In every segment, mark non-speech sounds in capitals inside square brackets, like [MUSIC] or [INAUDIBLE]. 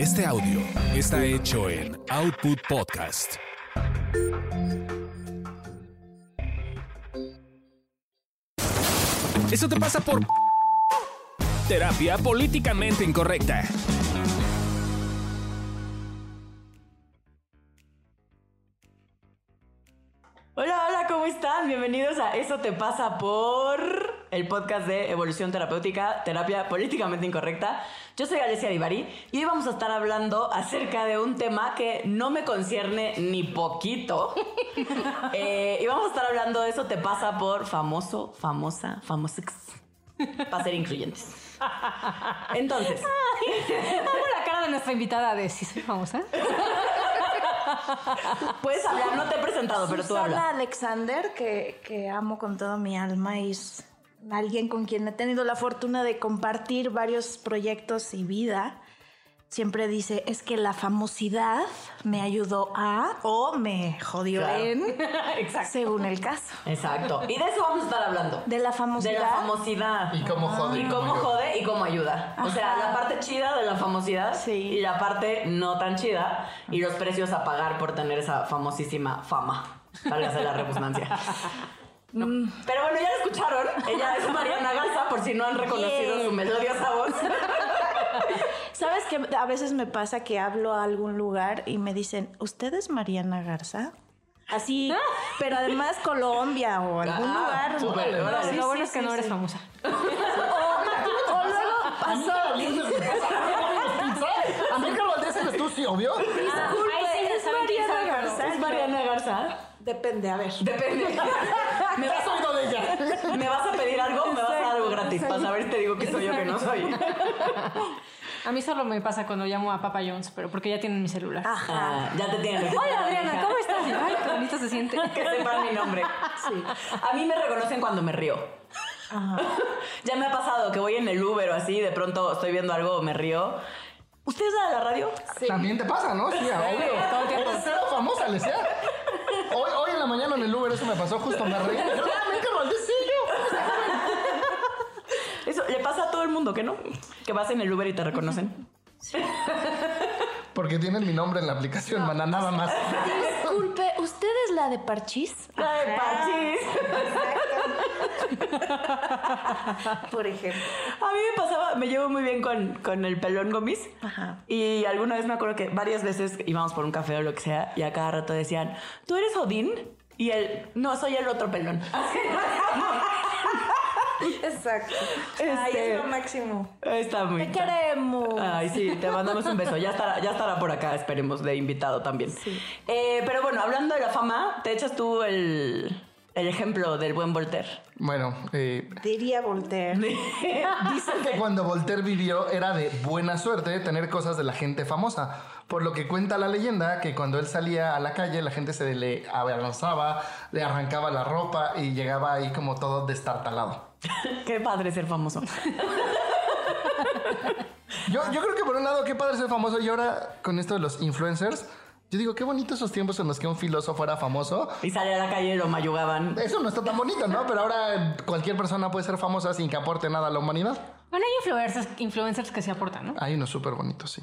Este audio está hecho en Output Podcast. Eso te pasa por terapia políticamente incorrecta. Hola, hola, ¿cómo están? Bienvenidos a Eso te pasa por el podcast de evolución terapéutica, terapia políticamente incorrecta. Yo soy Alessia Divari y hoy vamos a estar hablando acerca de un tema que no me concierne ni poquito. [LAUGHS] Eh, y vamos a estar hablando de Eso te pasa por famoso, famosa, famosex. Para ser incluyentes. Entonces, Amo la cara de nuestra invitada de si soy famosa. puedes hablar, no te he presentado, pero tú Susana habla. Alexander, que, que amo con toda mi alma y es alguien con quien he tenido la fortuna de compartir varios proyectos y vida, siempre dice, es que la famosidad me ayudó a o me jodió Claro. en, [LAUGHS] Exacto. según el caso. Exacto. Y de eso vamos a estar hablando. De la De famosidad. la famosidad. Y cómo jode. Y cómo jode y cómo ayuda. O sea, Ajá. la parte chida de la famosidad Sí. y la parte no tan chida y los precios a pagar por tener esa famosísima fama. Válgase la redundancia. [LAUGHS] No. Pero bueno, ya la escucharon. Ella es Mariana Garza, por si no han reconocido su melodiosa voz. [LAUGHS] ¿Sabes que a veces me pasa que hablo a algún lugar y me dicen, ¿usted es Mariana Garza? Así, [LAUGHS] pero además Colombia o algún Ah, lugar. Sí, Lo bueno sí, es que sí, no eres sí. famosa. [LAUGHS] O luego A mí pasó. A mí que lo dices tú, sí, obvio. Disculpe, es Mariana Garza. ¿Es Mariana Garza? Depende, a ver. Depende. [LAUGHS] ¿Me ¿Has vas, oído de ella? a, ¿Me vas a pedir algo o me vas a dar algo gratis? Para saber te digo que soy yo que no soy. [LAUGHS] A mí solo me pasa cuando llamo a Papa Jones, pero porque ya tienen mi celular. Ajá. Ah, ya te tienen. Hola Adriana, ¿cómo estás? Ay, qué bonito se siente. [LAUGHS] que sepan mi nombre. A mí me reconocen cuando me río. Ya me ha pasado que voy en el Uber o así, de pronto estoy viendo algo, me río. ¿Usted es de la radio? También te pasa, ¿no? Sí, obvio. todo el tiempo. Eres cero famosa, sea. Hoy, hoy en la mañana en el Uber eso me pasó justo, me reí. "Ah, yo. Eso le pasa a todo el mundo, ¿que no? Que vas en el Uber y te reconocen. Porque tienen mi nombre en la aplicación, mana, nada más. Disculpe, ¿usted es la de Parchís? La de Parchís. [LAUGHS] Por ejemplo. A mí me pasaba, me llevo muy bien con, con el pelón gomis. Ajá. Y alguna vez me acuerdo que varias veces íbamos por un café o lo que sea, y a cada rato decían, ¿tú eres Odín? Y él, no, soy el otro pelón. [LAUGHS] Exacto. Este- Ay, es lo máximo. Está muy. Te queremos. Ay, sí, te mandamos un beso. Ya estará, ya estará por acá, esperemos, de invitado también. Eh, pero bueno, hablando de la fama, te echas tú el, el ejemplo del buen Voltaire. Bueno, eh, Diría Voltaire. [LAUGHS] Dicen que [LAUGHS] cuando Voltaire vivió era de buena suerte tener cosas de la gente famosa. Por lo que cuenta la leyenda que cuando él salía a la calle la gente se le abalanzaba, le arrancaba la ropa y llegaba ahí como todo destartalado. [LAUGHS] Qué padre ser famoso. Yo, yo creo que por un lado qué padre ser famoso y ahora con esto de los influencers, yo digo qué bonitos esos tiempos en los que un filósofo era famoso. Y salía a la calle y lo mayugaban. Eso no está tan bonito, ¿no? Pero ahora cualquier persona puede ser famosa sin que aporte nada a la humanidad. Bueno, hay influencers, influencers que se aportan, ¿no? Hay unos súper bonitos, sí.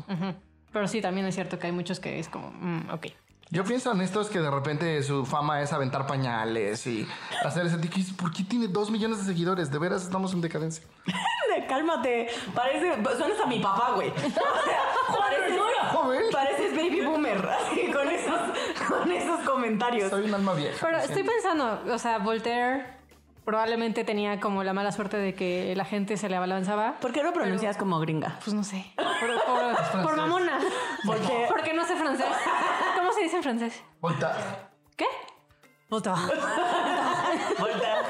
Pero sí, también es cierto que hay muchos que es como, mm, ok. Yo pienso en estos que de repente su fama es aventar pañales y hacer ese tipo. ¿Por qué tiene dos millones de seguidores? De veras estamos en decadencia. [LAUGHS] Cálmate. Parece. Suenas a mi papá, güey. [LAUGHS] O sea, [LAUGHS] pareces, pareces baby boomer. Con esos, comentarios. Soy un alma vieja. Pero estoy pensando, o sea, Voltaire probablemente tenía como la mala suerte de que la gente se le abalanzaba. ¿Por qué lo pronuncias como gringa? Pues no sé. [LAUGHS] Por, por- por mamona. Porque- Porque no sé francés. ¿Cómo se dice en francés? Volta. ¿Qué? Voltaire. [LAUGHS] Voltea.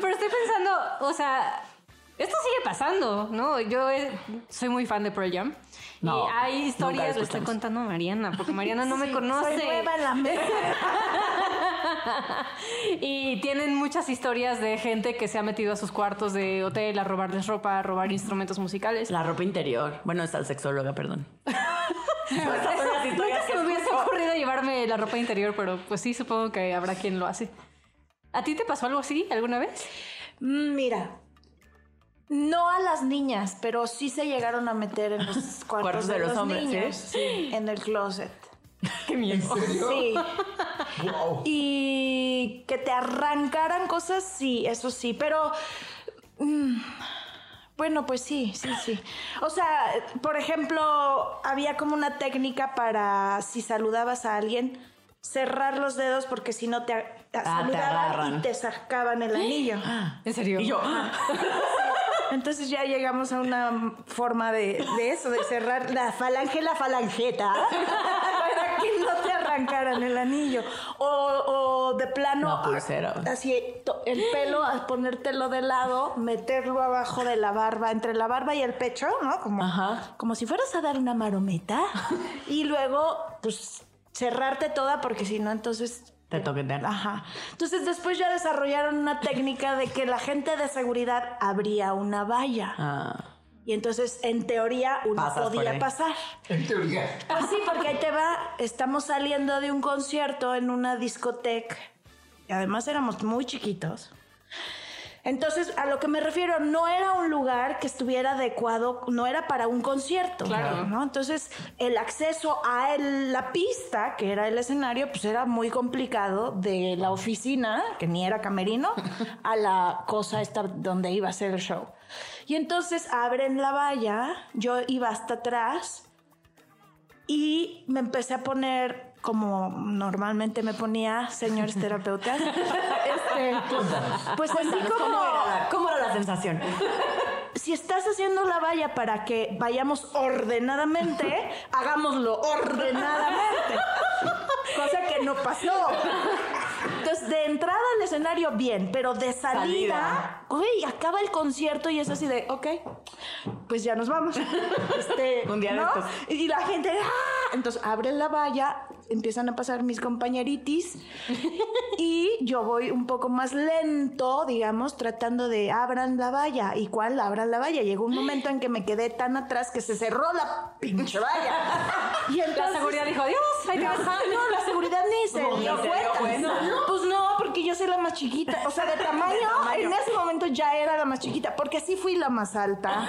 Pero estoy pensando, o sea, esto sigue pasando, ¿no? Yo eh, soy muy fan de Pearl Jam. No, y hay historias, le estoy contando a Mariana, porque Mariana no me conoce. Soy nueva en la mesa. [LAUGHS] y tienen muchas historias de gente que se ha metido a sus cuartos de hotel a robarles ropa, a robar instrumentos musicales. La ropa interior. Bueno, está el sexóloga, perdón. [LAUGHS] Nunca se me hubiese ocurrido llevarme la ropa interior, pero pues sí, supongo que habrá quien lo hace. ¿A ti te pasó algo así alguna vez? Mm, Mira, No a las niñas, pero sí se llegaron a meter en los cuartos, [LAUGHS] Cuartos de, de los los, hombres, niños, ¿sí? sí, en el closet. [LAUGHS] Qué miedo. ¿En serio? Sí. [LAUGHS] Wow. Y que te arrancaran cosas, sí, eso sí, pero... mm, bueno, pues sí, sí, sí. O sea, por ejemplo, había como una técnica para si saludabas a alguien, cerrar los dedos porque si no te, te te saludaban agarran. y te sacaban el anillo. ¿En serio? Y yo, Entonces ya llegamos a una forma de, de eso, de cerrar la falange, la falangeta, [LAUGHS] para que no te arrancaran el anillo. O, o de plano, pulsera. así el pelo, a ponértelo de lado, meterlo abajo de la barba, entre la barba y el pecho, ¿no? Como, Ajá. como si fueras a dar una marometa. [LAUGHS] Y luego, pues, cerrarte toda, porque si no, entonces te toquetean. Ajá. Entonces después ya desarrollaron una técnica de que la gente de seguridad abría una valla. Ah. Y entonces, en teoría, uno Pasas podía pasar. En teoría. Pues sí, porque ahí te va, estamos saliendo de un concierto en una discoteca. Y además éramos muy chiquitos. Entonces, a lo que me refiero, no era un lugar que estuviera adecuado, no era para un concierto. Claro. ¿no? Entonces, el acceso a el- la pista, que era el escenario, pues era muy complicado de la oficina, que ni era camerino, [LAUGHS] a la cosa esta donde iba a ser el show. Y entonces abren la valla, yo iba hasta atrás y me empecé a poner como normalmente me ponía señores [LAUGHS] terapeutas. Este, pues así como ¿cómo era, la, ¿Cómo era la sensación? si estás haciendo la valla para que vayamos ordenadamente, [LAUGHS] hagámoslo ordenadamente. Cosa que no pasó. Entonces, de entrada al escenario, bien, pero de salida, uy, acaba el concierto y es así de, ok, pues ya nos vamos. [LAUGHS] Este, Un día de ¿no? estos. Y la gente, ¡ah! Entonces, abren la valla, empiezan a pasar mis compañeritis [LAUGHS] y yo voy un poco más lento, digamos, tratando de abran la valla. ¿Y cuál? Abran la valla. Llegó un momento en que me quedé tan atrás que se cerró la pinche valla. [LAUGHS] Y La entonces, seguridad dijo, adiós, ahí te vas. Ajá, no, la seguridad ni se No, dio cuenta. Pues no, porque yo soy la más chiquita. O sea, de [LAUGHS] tamaño, en ese momento ya era la más chiquita, porque sí fui la más alta.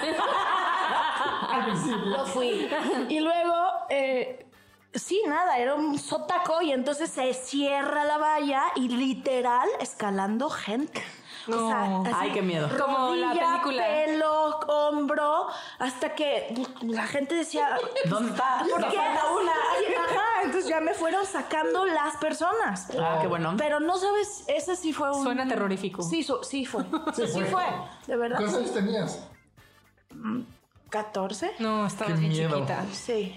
Lo fui. Y luego, eh, sí, nada, era un sotaco y entonces se cierra la valla y literal escalando gente. O sea, No. así, Ay, qué miedo. Como la película. pelo, hombro, hasta que la gente decía, ¿Dónde está? ¿Por qué? falta una. Ajá, entonces ya me fueron sacando las personas. Ah, qué bueno. Pero no sabes, ese sí fue un... Suena terrorífico. Sí, su- sí fue. Sí, fue. fue. De verdad. ¿Cuántos años tenías? 14. No, estabas Qué bien miedo. chiquita. Sí.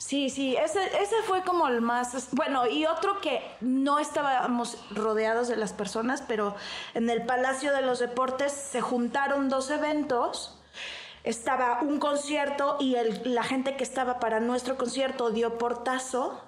Sí, sí, ese, ese fue como el más... Bueno, y otro que no estábamos rodeados de las personas, pero en el Palacio de los Deportes se juntaron dos eventos. Estaba un concierto y el- la gente que estaba para nuestro concierto dio portazo.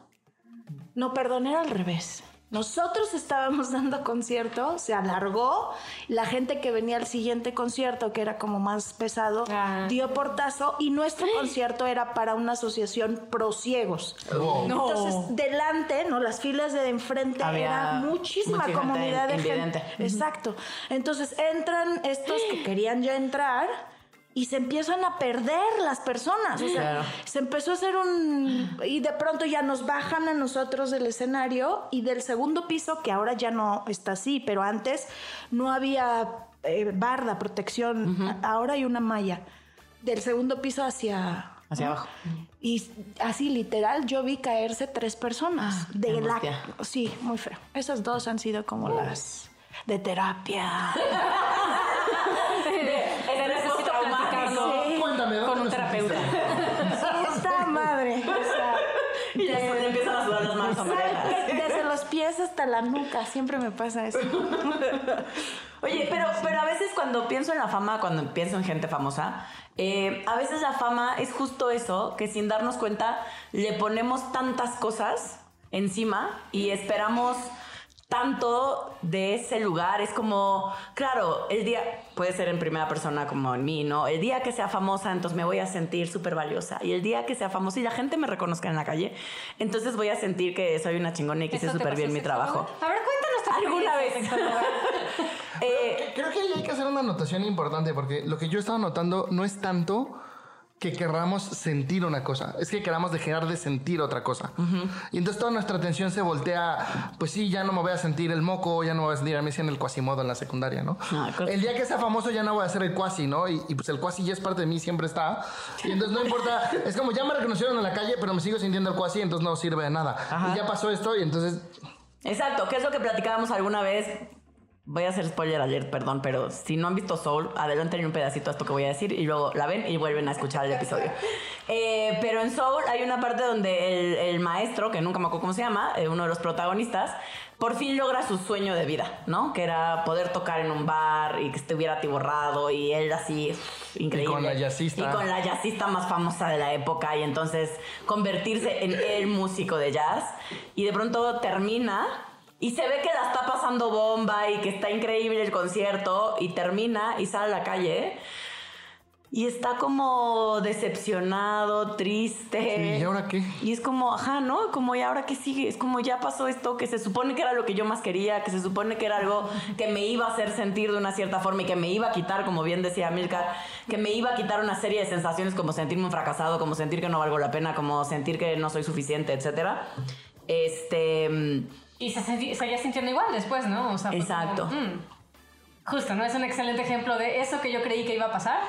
No, perdón, era al revés. Nosotros estábamos [LAUGHS] dando concierto, se alargó, la gente que venía al siguiente concierto, que era como más pesado, Ah. dio portazo y nuestro concierto era para una asociación pro ciegos. No. Entonces, delante, ¿no? Las filas de enfrente Había era muchísima comunidad de invidente. gente. Exacto. Entonces entran estos que querían ya entrar y se empiezan a perder las personas. O sea, Claro. se empezó a hacer un... Y de pronto ya nos bajan a nosotros del escenario y del segundo piso, que ahora ya no está así, pero antes no había eh, barda, protección. A- Ahora hay una malla. Del segundo piso hacia... Hacia abajo. Y así literal yo vi caerse tres personas. de qué la sí, muy feo. Esas dos han sido como las de terapia [LAUGHS] platicarlo Sí. Cuéntame, ¿dónde con un lo terapeuta. Esta madre. o sea, Y ya se le empiezan a sudar las desde los pies hasta la nuca, siempre me pasa eso. [LAUGHS] Oye, pero, pero a veces cuando pienso en la fama, cuando pienso en gente famosa, eh, a veces la fama es justo eso, que sin darnos cuenta le ponemos tantas cosas encima y esperamos tanto de ese lugar. Es como, claro, el día, puede ser en primera persona como en mí, ¿no? El día que sea famosa, entonces me voy a sentir súper valiosa. Y el día que sea famosa y la gente me reconozca en la calle, entonces voy a sentir que soy una chingona y que hice ¿Eso te súper bien mi trabajo. A ver, cuéntanos ¿Alguna vez? Eh, [LAUGHS] Creo que ahí hay que hacer una anotación importante porque lo que yo estaba notando no es tanto que querramos sentir una cosa, es que queramos dejar de sentir otra cosa. Y entonces toda nuestra atención se voltea, pues sí, ya no me voy a sentir el moco, ya no me voy a sentir a mí en el cuasimodo en la secundaria, ¿no? Ah, el día que sea famoso ya no voy a ser el cuasi, ¿no? Y, y, pues el cuasi ya es parte de mí, siempre está. Y entonces no importa, [LAUGHS] es como ya me reconocieron en la calle, pero me sigo sintiendo el cuasi, entonces no sirve de nada. Y ya pasó esto y entonces Exacto, que es lo que platicábamos alguna vez. Voy a hacer spoiler alert, perdón, pero si no han visto Soul, adelanten un pedacito a esto que voy a decir y luego la ven y vuelven a escuchar el episodio. [LAUGHS] Eh, pero en Soul hay una parte donde el, el maestro, que nunca me acuerdo cómo se llama, eh, uno de los protagonistas, por fin logra su sueño de vida, ¿no? Que era poder tocar en un bar y que estuviera atiborrado y él así, increíble. con la jazzista. Y con la jazzista más famosa de la época y entonces convertirse en el músico de jazz y de pronto termina y se ve que la está pasando bomba y que está increíble el concierto y termina y sale a la calle y está como decepcionado, triste. ¿y ahora qué? Y es como, ajá, ¿no? Como, ¿y ahora qué sigue? Es como, ya pasó esto, que se supone que era lo que yo más quería, que se supone que era algo que me iba a hacer sentir de una cierta forma y que me iba a quitar, como bien decía Milka, que me iba a quitar una serie de sensaciones como sentirme un fracasado, como sentir que no valgo la pena, como sentir que no soy suficiente, etcétera. Este. Y se seguía sintiendo igual después, ¿no? O sea, fue Exacto. como, mm. Justo, ¿no? Es un excelente ejemplo de eso que yo creí que iba a pasar.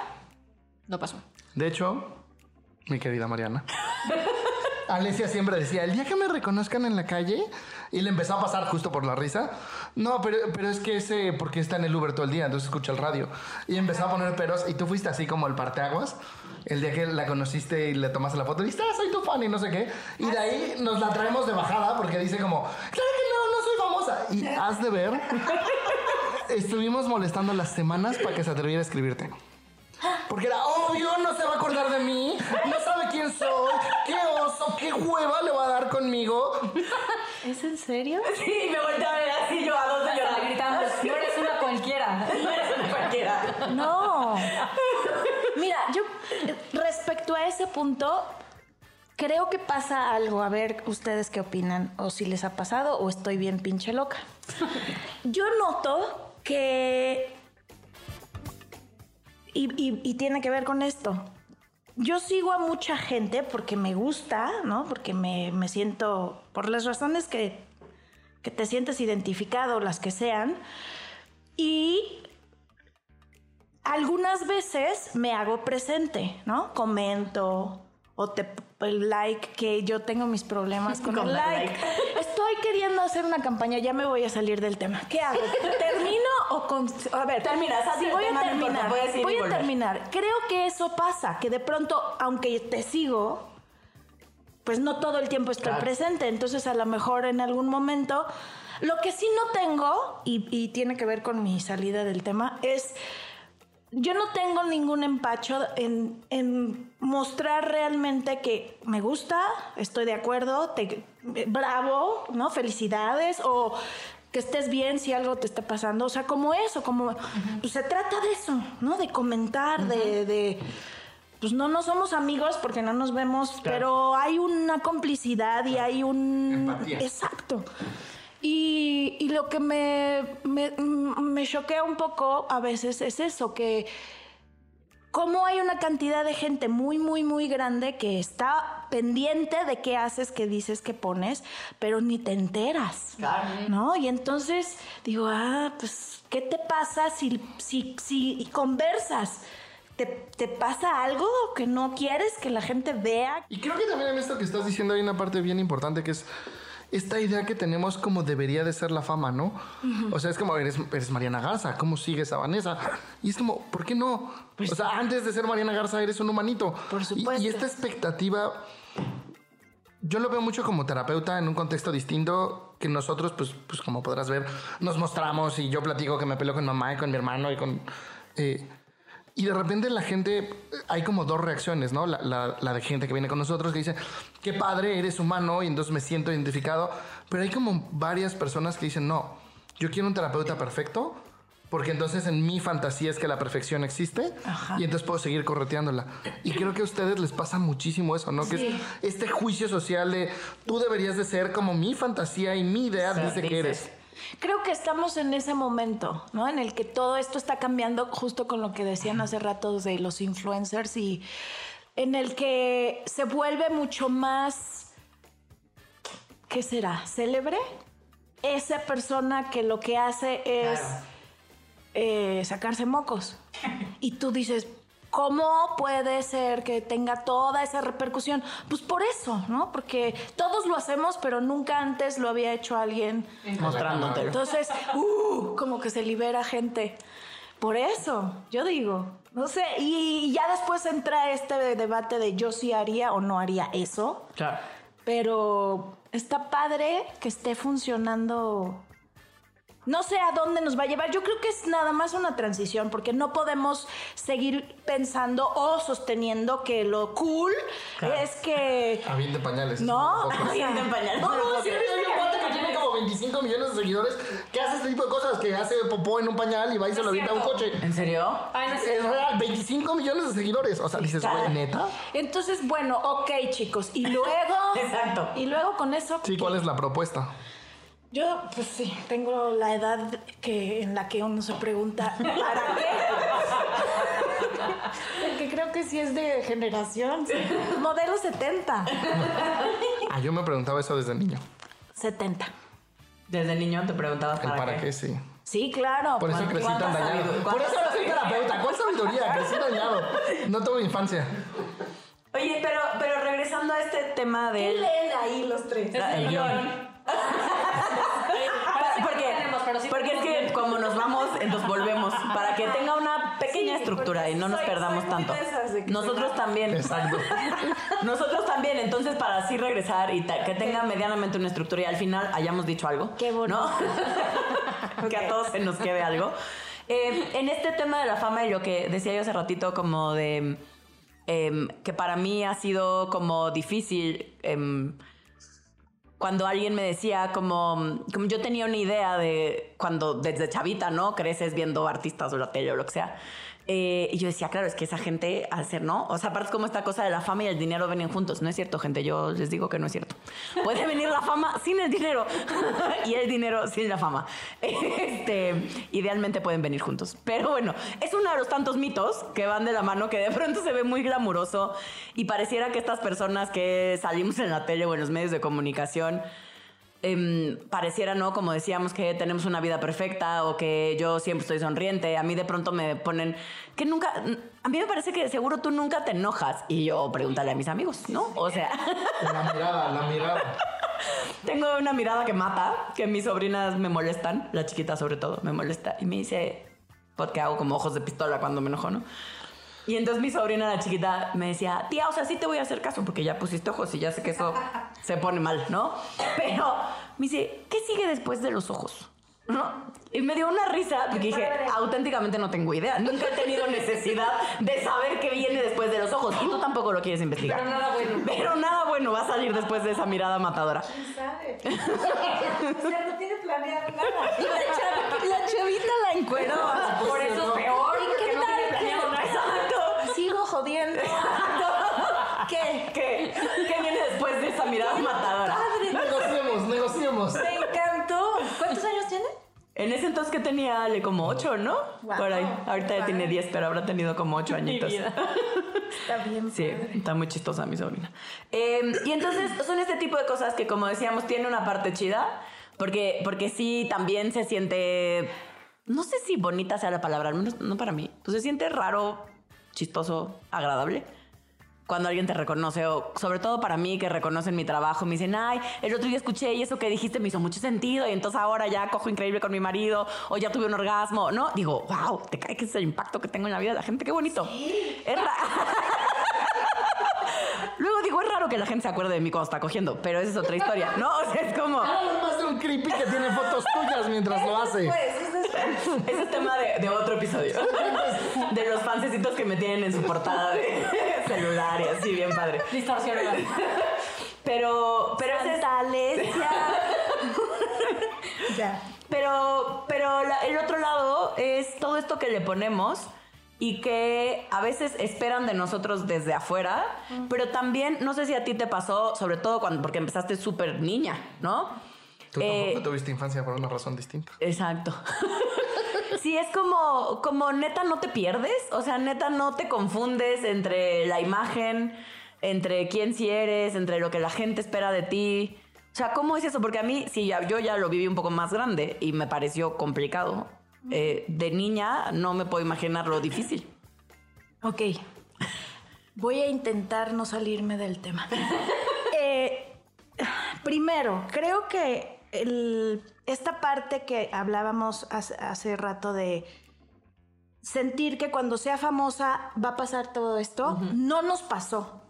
No pasó. De hecho, mi querida Mariana, [LAUGHS] Alesia siempre decía, el día que me reconozcan en la calle, y le empezó a pasar justo por la risa, no, pero, pero es que ese, porque está en el Uber todo el día, entonces escucha el radio, y empezó a poner peros, y tú fuiste así como el parteaguas, el día que la conociste y le tomaste la foto, y dijiste, ah, soy tu fan y no sé qué, y de ahí nos la traemos de bajada, porque dice como, claro que no, no soy famosa, y has de ver, [LAUGHS] estuvimos molestando las semanas para que se atreviera a escribirte. Porque era obvio, no se va a acordar de mí, no sabe quién soy, qué hueva le va a dar conmigo. [LAUGHS] ¿Es en serio? Sí, me volteé a ver así yo a dos de llorar. gritando, no eres una cualquiera. [LAUGHS] No eres una cualquiera. No. Mira, yo eh, respecto a ese punto, creo que pasa algo. A ver, ustedes qué opinan, o si les ha pasado, o estoy bien pinche loca. [LAUGHS] Yo noto que. Y, y- y tiene que ver con esto. Yo sigo a mucha gente porque me gusta, ¿no? Porque me, me siento, por las razones que, que te sientes identificado, las que sean. Y algunas veces me hago presente, ¿no? Comento o te el like que yo tengo mis problemas con, [LAUGHS] Con el like. like. Estoy queriendo hacer una campaña, ya me voy a salir del tema. ¿Qué hago? ¿Termino o con a ver, Termina, haz si el voy a terminar, puedes ir y voy a terminar. Creo que eso pasa, que de pronto aunque te sigo pues no todo el tiempo estoy Claro. presente. Entonces, a lo mejor en algún momento. Lo que sí no tengo, y, y tiene que ver con mi salida del tema, es. Yo no tengo ningún empacho en, en mostrar realmente que me gusta, estoy de acuerdo, te, bravo, ¿no? Felicidades o que estés bien si algo te está pasando. O sea, como eso, como. Pues se trata de eso, ¿no? De comentar, de- de pues no, no somos amigos porque no nos vemos, pero hay una complicidad y hay un... Empatía. Exacto. Y, y lo que me, me, me choquea un poco a veces es eso, que cómo hay una cantidad de gente muy, muy, muy grande que está pendiente de qué haces, qué dices, qué pones, pero ni te enteras. Claro. ¿No? Y entonces digo, ah, pues, ¿qué te pasa si, si, si conversas? ¿Te, ¿Te pasa algo que no quieres que la gente vea? Y creo que también en esto que estás diciendo hay una parte bien importante que es esta idea que tenemos como debería de ser la fama, ¿no? O sea, es como, eres, eres Mariana Garza, ¿cómo sigues a Vanessa? Y es como, ¿por qué no? o sea, antes de ser Mariana Garza eres un humanito. Por Y- supuesto. Y, esta expectativa, yo lo veo mucho como terapeuta en un contexto distinto que nosotros, pues, pues como podrás ver, nos mostramos y yo platico que me peleo con mamá y con mi hermano y con... eh, y de repente la gente, hay como dos reacciones, ¿no? La, la- la de gente que viene con nosotros que dice, qué padre, eres humano y entonces me siento identificado. Pero hay como varias personas que dicen, no, yo quiero un terapeuta perfecto porque entonces en mi fantasía es que la perfección existe y entonces puedo seguir correteándola. Y creo que a ustedes les pasa muchísimo eso, ¿no? Que es este juicio social de tú deberías de ser como mi fantasía y mi idea O sea, dice que dices. eres. Creo que estamos en ese momento, ¿no? En el que todo esto está cambiando justo con lo que decían hace rato de los influencers y en el que se vuelve mucho más, ¿qué será? ¿Célebre? Esa persona que lo que hace es eh, sacarse mocos. [LAUGHS] Y tú dices, ¿Cómo puede ser que tenga toda esa repercusión? Pues por eso, ¿no? Porque todos lo hacemos, pero nunca antes lo había hecho alguien Mostrándotelo. Entonces, uh, como que se libera gente. Por eso, yo digo, no sé, y ya después entra este debate de yo sí haría o no haría eso, Claro. pero está padre que esté funcionando. No sé a dónde nos va a llevar. Yo creo que es nada más una transición, porque no podemos seguir pensando o sosteniendo que lo cool Claro. es que. [LAUGHS] Aviente pañales. No, Poco. Bien de pañal. No, no, sí, [LAUGHS] hay un cuate que tiene como 25 millones de seguidores que hace este tipo de cosas, que hace popó en un pañal y va y se lo avienta a un coche. ¿En serio? Ay, no sé. Es real, 25 millones de seguidores. O sea, dices, güey, neta. Entonces, bueno, ok, chicos. Y luego. [LAUGHS] Exacto. Y luego con eso. Sí, ¿cuál es la propuesta? Yo, pues sí, tengo la edad que, en la que uno se pregunta, ¿para qué? [LAUGHS] Porque creo que sí es de generación. sí. Modelo 70. Ah, yo me preguntaba eso desde niño. 70. Desde niño te preguntabas para, para qué, sí. Sí, claro. Por eso ¿Cuánta crecí tan dañado. Por eso ahora soy terapeuta. ¿Cuál sabiduría? Crecí dañado. No tuve infancia. Oye, pero, pero regresando a este tema ¿Qué del... leen ahí los tres? El guion. [LAUGHS] Porque, tenemos, pero sí porque es que como nos vamos, entonces volvemos. [LAUGHS] Para que tenga una pequeña Sí, estructura y no nos soy- perdamos soy tanto. Nosotros también. Exacto. [LAUGHS] Nosotros también. Entonces, para así regresar y que tenga medianamente una estructura y al final hayamos dicho algo. Qué bonito. ¿no? [LAUGHS] que a todos se nos quede algo. Eh, en este tema de la fama y lo que decía yo hace ratito, como de em, que para mí ha sido como difícil. em, cuando alguien me decía como, como yo tenía una idea de cuando desde chavita, ¿no? Creces viendo artistas o la tele o lo que sea. Eh, y yo decía, claro, es que esa gente, al ser, ¿no? O sea, aparte es como esta cosa de la fama y el dinero vienen juntos. No es cierto, gente, yo les digo que no es cierto. Puede venir la fama sin el dinero [LAUGHS] y el dinero sin la fama. Este, idealmente pueden venir juntos. Pero bueno, es uno de los tantos mitos que van de la mano que de pronto se ve muy glamuroso y pareciera que estas personas que salimos en la tele o en los medios de comunicación em, pareciera, ¿no? Como decíamos, que tenemos una vida perfecta o que yo siempre estoy sonriente. A mí de pronto me ponen que nunca... A mí me parece que seguro tú nunca te enojas. Y yo pregúntale a mis amigos, ¿no? O sea, La mirada, la mirada. [LAUGHS] tengo una mirada que mata, que mis sobrinas me molestan, la chiquita sobre todo, me molesta. Y me dice, porque hago como ojos de pistola cuando me enojo, ¿no? Y entonces mi sobrina, la chiquita, me decía, tía, o sea, sí te voy a hacer caso porque ya pusiste ojos y ya sé que eso [LAUGHS] se pone mal, ¿no? Pero me dice, ¿qué sigue después de los ojos? ¿No? Y me dio una risa porque dije, auténticamente no tengo idea. Nunca he tenido necesidad de saber qué viene después de los ojos. Y tú tampoco lo quieres investigar. Pero nada bueno. Pero nada bueno va a salir después de esa mirada matadora. ¿Quién sabe? [LAUGHS] o sea, no tiene planeado nada. La chavita la encueró. Por eso es peor. ¿Y porque qué no tal tiene que- planeado nada. [LAUGHS] ¿Qué? ¿Qué? ¿Qué viene después de esa mirada matadora? Negociemos, negociemos. Me encantó. ¿Cuántos años tiene? En ese entonces que tenía Ale como ocho, ¿no? Wow. Por ahí. Ahorita ya tiene 10, pero habrá tenido como ocho añitos. Está bien. Sí, está muy chistosa mi sobrina. Eh, y entonces son este tipo de cosas que, como decíamos, tiene una parte chida, porque, porque sí también se siente, no sé si bonita sea la palabra, al menos no para mí, pues se siente raro, chistoso, agradable. Cuando alguien te reconoce, o sobre todo para mí que reconocen mi trabajo, me dicen, ay, el otro día escuché y eso que dijiste me hizo mucho sentido, y entonces ahora ya cojo increíble con mi marido, o ya tuve un orgasmo, ¿no? Digo, wow, te cae que es el impacto que tengo en la vida de la gente, qué bonito. Es ra- [LAUGHS] Luego digo, es raro que la gente se acuerde de mí cuando está cogiendo, pero esa es otra historia, ¿no? O sea, es como... Háblame más de un creepy que tiene fotos tuyas mientras [LAUGHS] lo hace. [LAUGHS] Ese es tema de, de otro episodio. [LAUGHS] De los fancecitos que me tienen en su portada de [LAUGHS] celular y así, bien padre. Distorsionado. Pero, pero es... Ya. Pero, pero la- el otro lado es todo esto que le ponemos y que a veces esperan de nosotros desde afuera, pero también, no sé si a ti te pasó, sobre todo cuando, porque empezaste súper niña, ¿no? Tú Eh, tampoco tuviste infancia por una razón distinta. Exacto. [LAUGHS] Sí, es como, como neta no te pierdes, o sea, neta no te confundes entre la imagen, entre quién sí eres, entre lo que la gente espera de ti. O sea, ¿cómo es eso? Porque a mí, sí, ya, yo ya lo viví un poco más grande y me pareció complicado. Eh, de niña no me puedo imaginar lo difícil. Ok. Voy a intentar no salirme del tema. [LAUGHS] Eh, primero, creo que el- esta parte que hablábamos hace, hace rato de sentir que cuando sea famosa va a pasar todo esto, no nos pasó.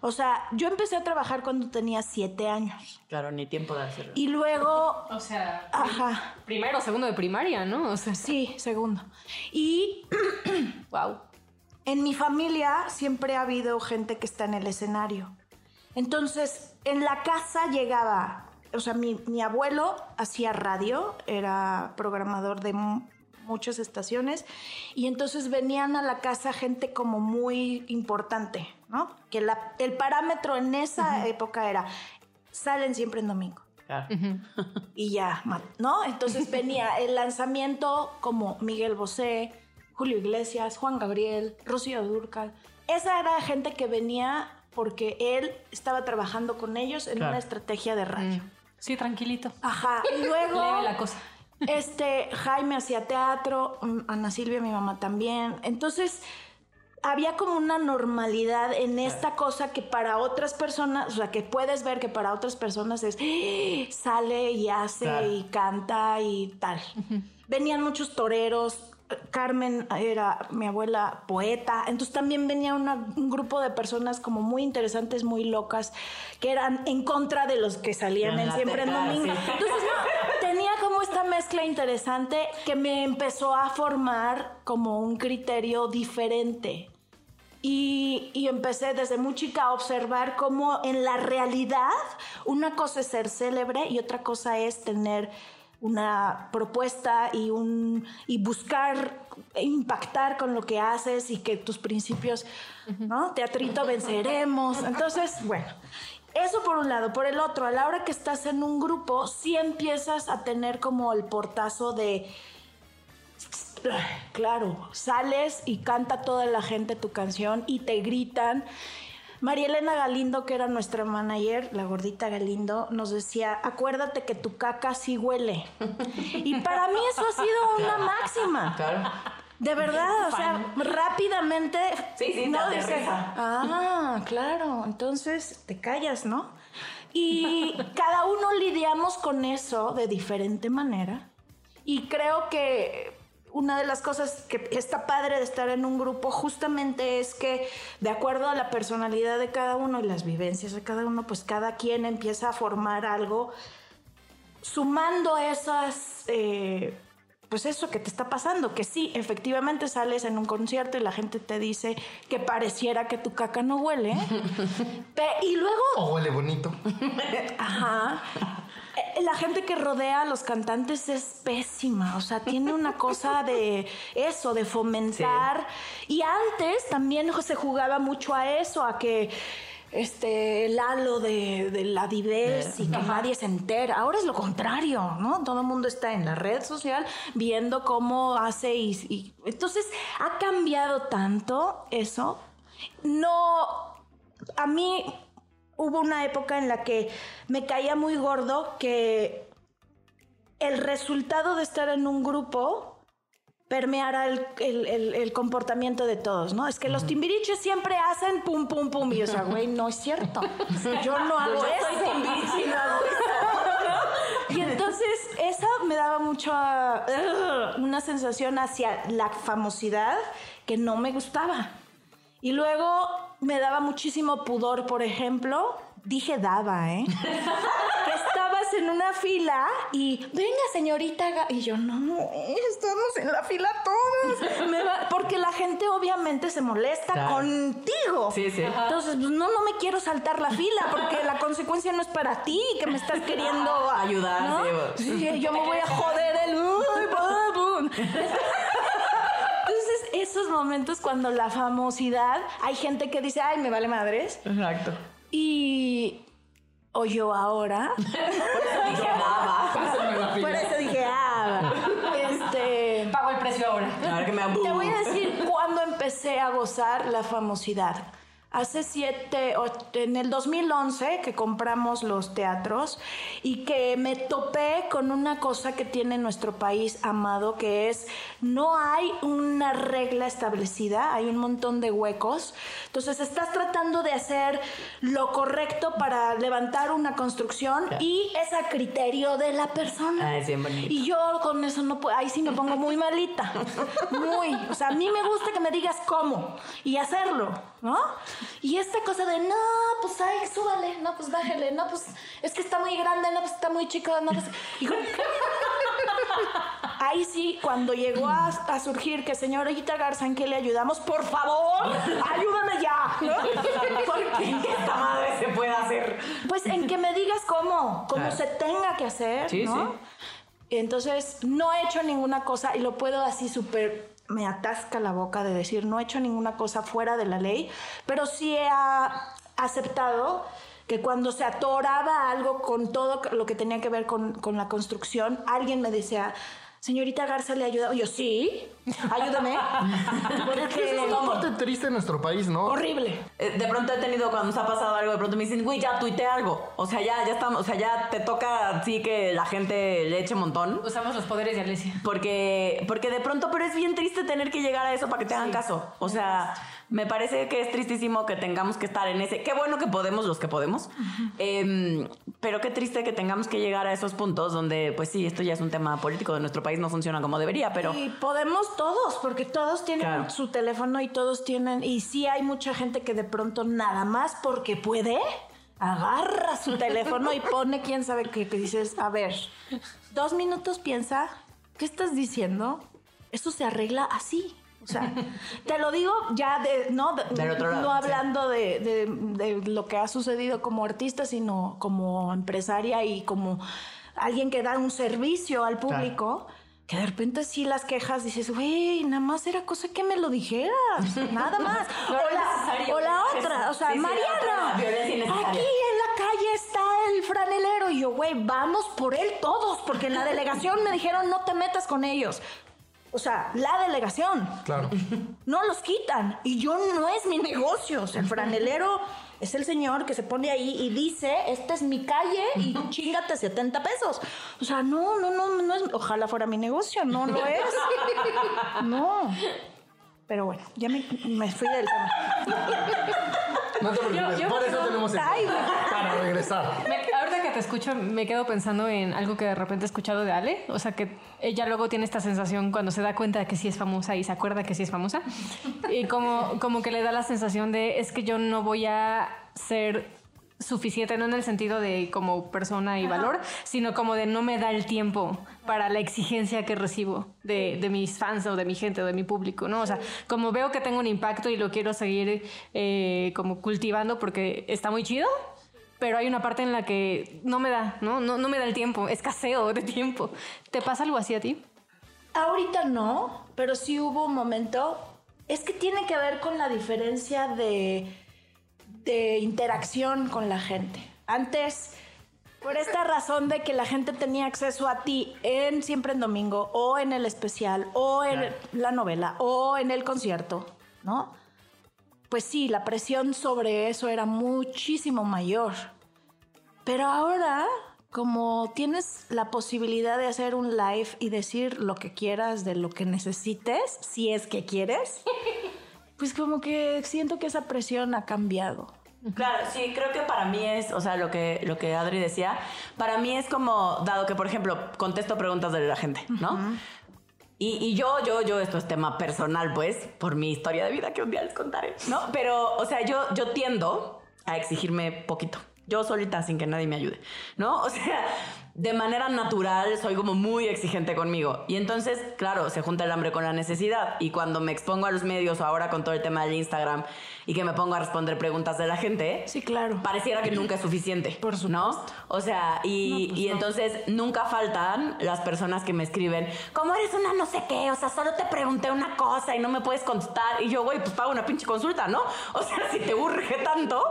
O sea, yo empecé a trabajar cuando tenía siete años. Claro, ni tiempo de hacerlo. Y luego, O sea, ajá, primero, segundo de primaria, ¿no? O sea, sí, segundo. Y [CLEARS THROAT] wow. En mi familia siempre ha habido gente que está en el escenario. Entonces, en la casa llegaba, o sea, mi, mi abuelo hacía radio, era programador de mu- muchas estaciones, y entonces venían a la casa gente como muy importante, ¿no? Que la- el parámetro en esa época era, salen siempre en domingo Claro. y ya, ¿no? Entonces venía el lanzamiento como Miguel Bosé, Julio Iglesias, Juan Gabriel, Rocío Durcal. Esa era gente que venía porque él estaba trabajando con ellos en Claro. una estrategia de radio. Sí, tranquilito. Ajá, y [LAUGHS] luego Leve la cosa. este Jaime hacía teatro, mm, Ana Silvia, mi mamá también. Entonces, había como una normalidad en esta cosa que para otras personas, o sea, que puedes ver que para otras personas es ¡eh! sale y hace Claro. y canta y tal. Venían muchos toreros. Carmen era mi abuela poeta, entonces también venía una- un grupo de personas como muy interesantes, muy locas, que eran en contra de los que salían En siempre en domingo. sí. Entonces, no, tenía como esta mezcla interesante que me empezó a formar como un criterio diferente. Y, y empecé desde muy chica a observar cómo en la realidad una cosa es ser célebre y otra cosa es tener una propuesta y, un, y buscar impactar con lo que haces y que tus principios, ¿no? Teatrito venceremos. Entonces, bueno, eso por un lado. Por el otro, a la hora que estás en un grupo, sí empiezas a tener como el portazo de Claro, sales y canta toda la gente tu canción y te gritan. María Elena Galindo, que era nuestra manager, la gordita Galindo, nos decía, acuérdate que tu caca sí huele. [LAUGHS] Y para mí eso ha sido una máxima. Claro. De verdad, o sea, rápidamente. Sí, sí, no dices, Ah, claro. Entonces te callas, ¿no? Y [LAUGHS] cada uno lidiamos con eso de diferente manera. Y creo que una de las cosas que está padre de estar en un grupo justamente es que de acuerdo a la personalidad de cada uno y las vivencias de cada uno, pues cada quien empieza a formar algo sumando esas, eh, pues eso que te está pasando, que sí, efectivamente sales en un concierto y la gente te dice que pareciera que tu caca no huele. [LAUGHS] Y luego O huele bonito. Ajá. Eh, La gente que rodea a los cantantes es pésima, o sea, tiene una cosa de eso, de fomentar. Y antes también se jugaba mucho a eso, a que este el halo de, de la dives y que nadie se entera. Ahora es lo contrario, ¿no? Todo el mundo está en la red social viendo cómo hace y, y- entonces ha cambiado tanto eso. No, a mí hubo una época en la que me caía muy gordo que el resultado de estar en un grupo permeara el, el- el- el comportamiento de todos, ¿no? Es que los timbiriches siempre hacen pum, pum, pum. Y yo, o sea, güey, no es cierto. Yo no hago soy eso. y no hago Y entonces eso me daba mucho uh, una sensación hacia la famosidad que no me gustaba. Y luego me daba muchísimo pudor, por ejemplo, dije daba, ¿eh? [LAUGHS] que estabas en una fila y venga señorita Ga-", y yo no estamos en la fila todos Me va- porque la gente obviamente se molesta Claro. contigo Sí, sí. entonces pues, no no me quiero saltar la fila porque la consecuencia no es para ti que me estás queriendo [LAUGHS] Ayudar, ¿no? sí. Sí, yo me voy a joder el esos momentos cuando la famosidad hay gente que dice ay me vale madres Exacto. y o yo ahora. [LAUGHS] Por eso dije [LAUGHS] la Por eso dije, ah, este... Pago el precio ahora. Ver que me Te voy a decir cuándo empecé a gozar la famosidad. Hace siete, en el 2011 que compramos los teatros y que me topé con una cosa que tiene nuestro país amado, que es no hay una regla establecida, hay un montón de huecos. Entonces estás tratando de hacer lo correcto para levantar una construcción y es a criterio de la persona. Ay, sí, bonito. Y yo con eso no puedo, ahí sí me pongo muy malita. Muy. O sea, a mí me gusta que me digas cómo y hacerlo, ¿no? Y esta cosa de, no, pues ay, súbale, no, pues bájale, no, pues es que está muy grande, no, pues está muy chico, no, pues. y [LAUGHS] Ahí sí, cuando llegó a, a surgir que señorita Garza, ¿en qué le ayudamos? Por favor, ayúdame ya. ¿no? Porque esta madre se puede hacer. pues en que me digas cómo, cómo Claro. se tenga que hacer, Sí, ¿no? sí. Entonces, no he hecho ninguna cosa y lo puedo así súper, me atasca la boca de decir, no he hecho ninguna cosa fuera de la ley, pero sí he aceptado que cuando se atoraba algo con todo lo que tenía que ver con, con la construcción, alguien me decía, señorita Garza, ¿le ayuda? Y yo, sí, ayúdame. [LAUGHS] Que es Porque una parte triste de nuestro país, ¿no? horrible. Eh, De pronto he tenido, cuando nos ha pasado algo, de pronto me dicen, güey, ya tuité algo. O sea, ya, ya estamos, o sea, ya te toca sí que la gente le eche un montón. Usamos los poderes de Alesia. Porque, porque de pronto, pero es bien triste tener que llegar a eso para que te hagan caso. O sea, me parece que es tristísimo que tengamos que estar en ese. Qué bueno que podemos los que podemos. Em, pero qué triste que tengamos que llegar a esos puntos donde, pues sí, esto ya es un tema político de nuestro país, no funciona como debería, pero. Y podemos todos, porque todos tienen Claro. su teléfono y todos tienen, y sí hay mucha gente que de pronto nada más porque puede, agarra su teléfono y pone quién sabe qué, que dices, a ver, dos minutos piensa, ¿qué estás diciendo? Esto se arregla así. O sea, te lo digo ya de, no, de- Del otro lado, no sí. hablando de, de- de lo que ha sucedido como artista, sino como empresaria y como alguien que da un servicio al público. Que de repente sí las quejas dices, güey, nada más era cosa que me lo dijeras, nada [LAUGHS] más. No o, la, necesario. o la otra, o sea, Sí, Mariana, aquí en la calle está el franelero. Y yo, güey, vamos por él todos, porque en la delegación me dijeron no te metas con ellos. O sea, la delegación. Claro. No los quitan. Y yo no es mi negocio. O sea, el franelero es el señor que se pone ahí y dice, esta es mi calle y chingate 70 pesos. O sea, no, no, no, no es. Ojalá fuera mi negocio, no lo es. No. Pero bueno, ya me, me fui del tema. No te preocupes, yo- por eso tenemos el para regresar. Me- que te escucho, me quedo pensando en algo que de repente he escuchado de Ale. O sea, que ella luego tiene esta sensación cuando se da cuenta de que sí es famosa y se acuerda que sí es famosa. Y como, como que le da la sensación de es que yo no voy a ser suficiente, no en el sentido de como persona y valor, sino como de no me da el tiempo para la exigencia que recibo de, de mis fans o de mi gente o de mi público, ¿no? O sea, como veo que tengo un impacto y lo quiero seguir eh, como cultivando porque está muy chido, pero hay una parte en la que no me da, ¿no? No, no me da el tiempo, escaseo de tiempo. ¿Te pasa algo así a ti? Ahorita no, pero sí hubo un momento. Es que tiene que ver con la diferencia de, de interacción con la gente. Antes, por esta razón de que la gente tenía acceso a ti en Siempre en Domingo, o en el especial, o en la novela, o en el concierto, ¿no? Pues sí, la presión sobre eso era muchísimo mayor. Pero ahora, como tienes la posibilidad de hacer un live y decir lo que quieras de lo que necesites, si es que quieres, [LAUGHS] pues como que siento que esa presión ha cambiado. Claro, sí, creo que para mí es, o sea, lo que, lo que Adri decía, para mí es como, dado que, por ejemplo, contesto preguntas de la gente, ¿no? Y, yo, yo, yo, esto es tema personal, pues, por mi historia de vida que un día les contaré, ¿no? Pero, o sea, yo, yo tiendo a exigirme poquito. Yo solita, sin que nadie me ayude, ¿no? O sea, de manera natural soy como muy exigente conmigo. Y entonces, claro, se junta el hambre con la necesidad. Y cuando me expongo a los medios o ahora con todo el tema del Instagram y que me pongo a responder preguntas de la gente, Sí, claro. pareciera que nunca es suficiente. Por ¿No? O sea, y, y entonces nunca faltan las personas que me escriben, como eres una no sé qué, o sea, solo te pregunté una cosa y no me puedes contestar. Y yo, güey, pues pago una pinche consulta, ¿no? [LAUGHS] O sea, si te urge tanto,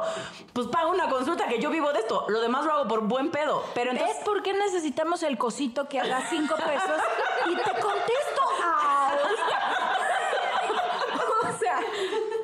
pues pago una consulta que yo vivo de esto. Lo demás lo hago por buen pedo. Pero entonces. ¿Ves por qué necesitamos el cosito que haga cinco pesos y te contesto ahorita? [LAUGHS] o sea,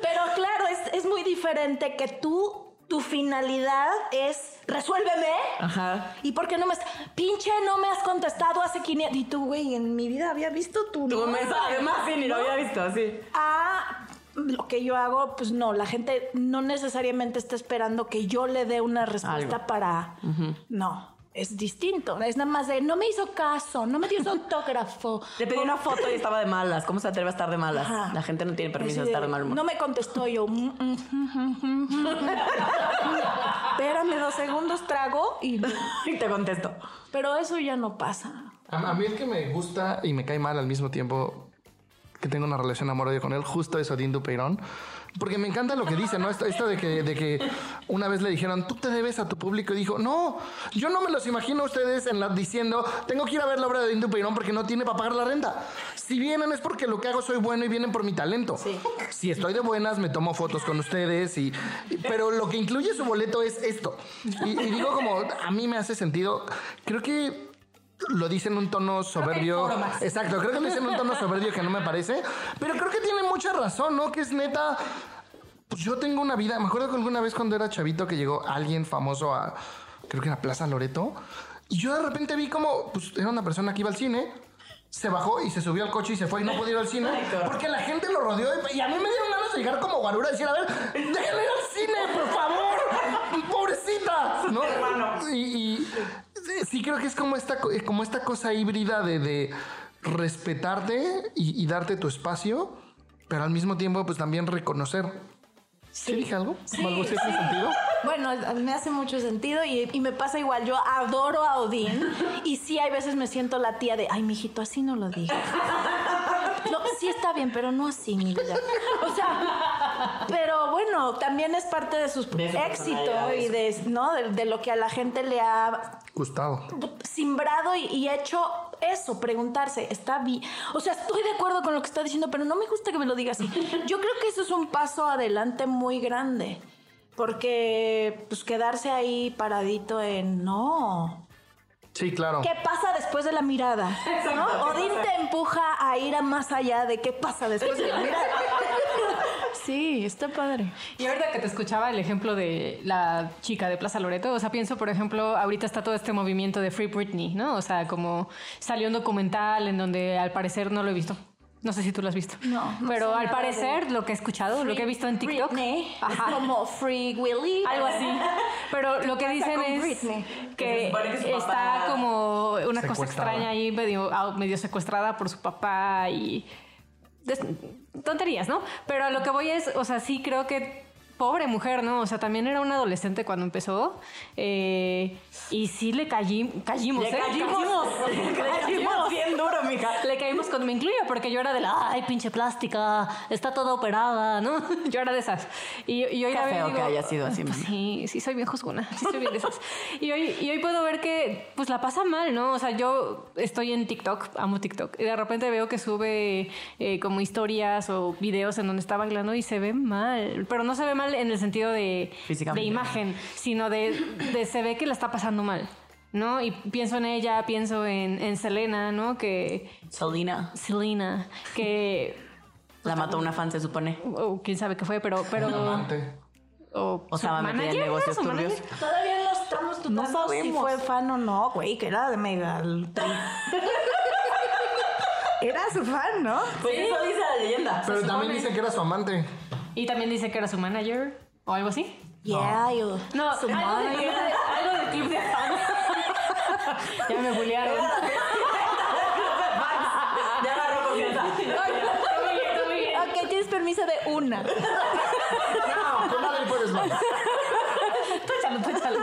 pero claro, es, es muy diferente que tú, tu finalidad es resuélveme. Ajá. ¿Y por qué no me... has- Pinche, no me has contestado hace 500... Y tú, güey, en mi vida había visto tu... Tu mensaje, además, sí, ni lo había visto así. a lo que yo hago, pues no, la gente no necesariamente está esperando que yo le dé una respuesta Algo. para... No, es distinto. Es nada más de, no me hizo caso, no me dio su autógrafo. [LAUGHS] Le pedí una foto y estaba de malas. ¿Cómo se atreve a estar de malas? Ajá. La gente no tiene permiso de estar de mal humor. No me contestó yo. mm, mm, mm. [LAUGHS] Espérame dos segundos, trago y... [LAUGHS] Y te contesto. Pero eso ya no pasa. A, a mí el que me gusta y me cae mal al mismo tiempo que tengo una relación amor-odio con él, justo es Odín Dupeirón. Porque me encanta lo que dice, ¿no? Esto, esto de, que, de que una vez le dijeron, tú te debes a tu público. Y dijo, no, yo no me los imagino a ustedes en la, diciendo, tengo que ir a ver la obra de Odín Dupeirón porque no tiene para pagar la renta. Si vienen es porque lo que hago soy bueno y vienen por mi talento. Si estoy de buenas, me tomo fotos con ustedes. Y, y- pero lo que incluye su boleto es esto. Y, y digo como, a mí me hace sentido. Creo que lo dice en un tono soberbio. Exacto, creo que lo dice en un tono soberbio que no me parece. Pero creo que tiene mucha razón, ¿no? Que es neta. Pues yo tengo una vida. Me acuerdo que alguna vez cuando era chavito que llegó alguien famoso a. Creo que era Plaza Loreto. Y yo de repente vi como. Pues era una persona que iba al cine. Se bajó y se subió al coche y se fue y no podía ir al cine. Porque la gente lo rodeó. Y, y a mí me dieron ganas de llegar como guarura y decir: A ver, déjenme ir al cine, por favor. Pobrecita. ¿No? Y, y sí, sí creo que es como esta, co- como esta cosa híbrida de, de respetarte y, y darte tu espacio, pero al mismo tiempo, pues también reconocer. ¿Sí, dije algo? ¿Algo hace sentido? Bueno, me hace mucho sentido y, y me pasa igual. Yo adoro a Odín y sí, hay veces me siento la tía de, ay, mijito, así no lo digas. No, sí está bien, pero no así, mi vida. O sea, pero bueno, también es parte de su éxito y de, ¿no? De, de lo que a la gente le ha Gustavo. simbrado y, y hecho eso, preguntarse, está bien. O sea, estoy de acuerdo con lo que está diciendo, pero no me gusta que me lo diga así. [LAUGHS] Yo creo que eso es un paso adelante muy grande. Porque, pues, quedarse ahí paradito en no. Sí, claro. ¿Qué pasa después de la mirada? ¿No? Odín te empuja a ir a más allá de qué pasa después de la mirada. Sí, está padre. Y ahorita que te escuchaba el ejemplo de la chica de Plaza Loreto, o sea, pienso, por ejemplo, ahorita está todo este movimiento de Free Britney, ¿no? O sea, como salió un documental en donde al parecer no lo he visto. No sé si tú lo has visto. No, no Pero al parecer, lo que he escuchado, lo que he visto en TikTok. Britney, es Ajá. como Free Willy. Algo así. Pero lo que dicen es Britney? Que está como una cosa extraña ahí, medio, ah, medio secuestrada por su papá y tonterías, ¿no? Pero a lo que voy es, o sea, sí creo que pobre mujer, ¿no? O sea, también era una adolescente cuando empezó eh, y sí le caí, caímos, Le ¿eh? [LAUGHS] Le bien duro, mija. Le me incluía, porque yo era de la, ay, pinche plástica, está toda operada, ¿no? [LAUGHS] Yo era de esas. Y, y hoy Qué la feo que haya sido así, pues sí, sí soy bien juzgona, sí soy bien de esas. Y hoy, y hoy puedo ver que, pues la pasa mal, ¿no? O sea, yo estoy en TikTok, amo TikTok, y de repente veo que sube eh, como historias o videos en donde está bailando y se ve mal. Pero no se ve mal en el sentido de, de imagen, sino de, de se ve que la está pasando mal. ¿No? Y pienso en ella, pienso en, en Selena, ¿no? Que, Selena. Selena, que La mató una fan, se supone. o quién sabe qué fue, pero pero Amante. o, O su estaba metida en negocios Su turbios. manager. Todavía no estamos dudando No sabemos. si fue fan o no, güey, que era de mega. [LAUGHS] era su fan, ¿no? Pues eso dice la leyenda. Pero también dice que era su amante. Y también dice que era su manager o algo así. Yeah, yo. No, su algo, manager. de. Ya me bullearon. [LAUGHS] Ya agarró confianza. [LAUGHS] Ok, tienes permiso de una. No, con madre puedes más. Échalo.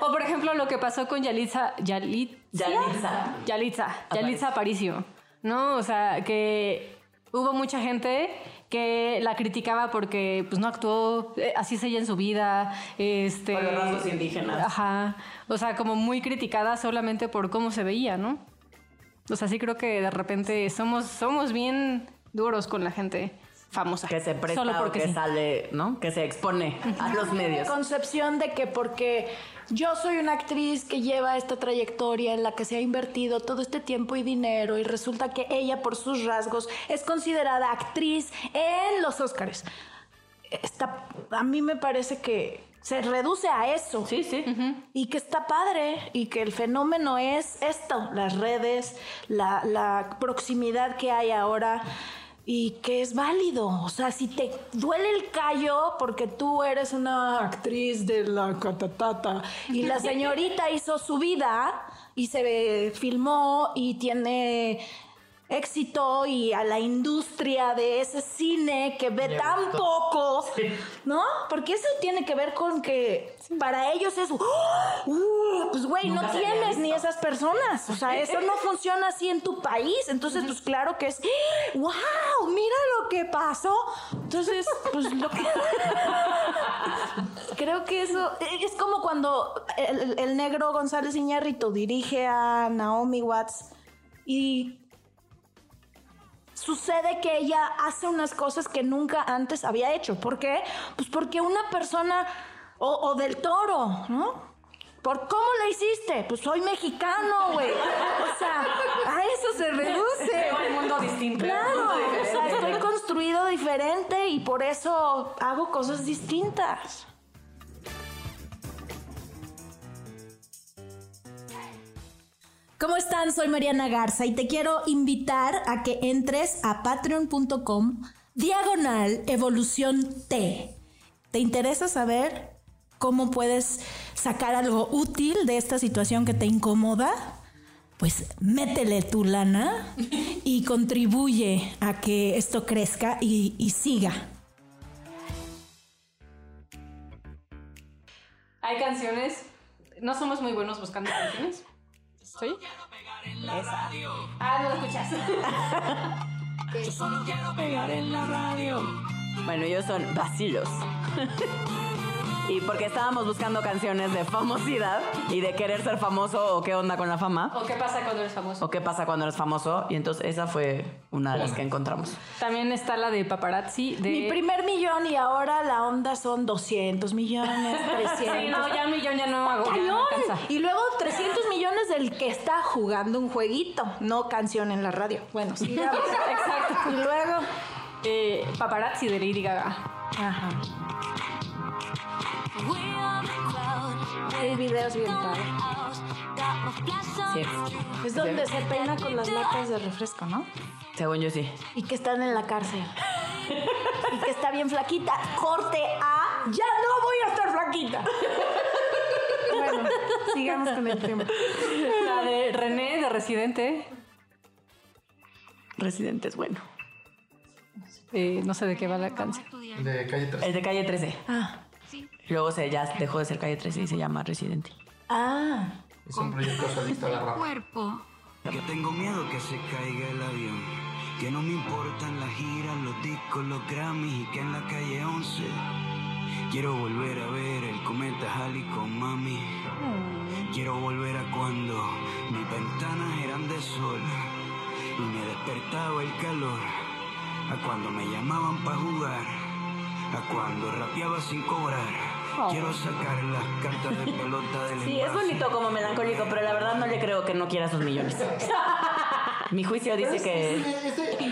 O por ejemplo, lo que pasó con Yalitza. Yalit, Yalitza. Yalitza. Yalitza Aparicio. ¿No? O sea, que hubo mucha gente que la criticaba porque pues no actuó eh, así es ella en su vida este Por los rasgos indígenas. ajá o sea como muy criticada solamente por cómo se veía no o sea sí creo que de repente somos somos bien duros con la gente famosa Que se presta solo o porque que sí. sale, ¿no? Que se expone a los medios. concepción de que porque yo soy una actriz que lleva esta trayectoria en la que se ha invertido todo este tiempo y dinero y resulta que ella por sus rasgos es considerada actriz en los Óscares. Está, a mí me parece que se reduce a eso. Sí, sí. Y que está padre y que el fenómeno es esto, las redes, la, la proximidad que hay ahora y que es válido. O sea, si te duele el callo porque tú eres una actriz de la catatata y la [LAUGHS] señorita hizo su vida y se filmó y tiene éxito y a la industria de ese cine que ve tan poco, ¿no? Porque eso tiene que ver con que para ellos es, ¡uh! ¡Uh! pues güey, no tienes ni esas personas, o sea, eso no [LAUGHS] funciona así en tu país, entonces pues claro que es, wow, mira lo que pasó, entonces pues lo que... [LAUGHS] Creo que eso es como cuando el, el negro González Iñárritu dirige a Naomi Watts y sucede que ella hace unas cosas que nunca antes había hecho. ¿Por qué? Pues porque una persona, o, o del toro, ¿no? ¿Por cómo la hiciste? Pues soy mexicano, güey. O sea, a eso se reduce. un mundo distinto Claro, o sea, estoy construido diferente y por eso hago cosas distintas. ¿Cómo están? Soy Mariana Garza y te quiero invitar a que entres a patreon.com diagonal evolución T. ¿Te interesa saber cómo puedes sacar algo útil de esta situación que te incomoda? Pues métele tu lana y contribuye a que esto crezca y, y siga. hay canciones no somos muy buenos buscando canciones ¿Sí? Ah, no lo escuchas. [LAUGHS] Bueno, ellos son vacilos. [LAUGHS] y porque estábamos buscando canciones de famosidad y de querer ser famoso o qué onda con la fama. ¿O qué pasa cuando eres famoso? O qué pasa cuando eres famoso. Y entonces esa fue una de las que encontramos. También está la de paparazzi de... Mi primer millón y ahora la onda son 200 millones, 300. Sí, no, ya un millón ya no hago. y luego 300 millones del que está jugando un jueguito, no canción en la radio. Bueno, sigamos. [LAUGHS] Exacto. Y luego. Eh, paparazzi de Lady Gaga. Ajá. Hay videos bien padres. Sí. Es donde se peina con las latas de refresco, ¿no? Según yo sí. Y que están en la cárcel. y que está bien flaquita. Corte a. ¡Ya no voy a estar flaquita! bueno, sigamos con el tema. La de René de Residente. Residente es bueno. Eh, no sé de qué va la canción. De calle 3. Es de calle 13. Ah. Luego se ya dejó de ser calle 13 y se llama Residente. Ah. Es un proyecto solista de rap. cuerpo. Que tengo miedo que se caiga el avión. Que no me importan las giras, los discos, los Grammys y que en la calle 11 quiero volver a ver el cometa Halley con mami. Quiero volver a cuando mis ventanas eran de sol y me despertaba el calor. A cuando me llamaban para jugar. A cuando rapeaba sin cobrar. Quiero sacar las cartas de pelota del Sí, es bonito como melancólico, pero la verdad no le creo que no quiera sus millones. [LAUGHS] Mi juicio dice que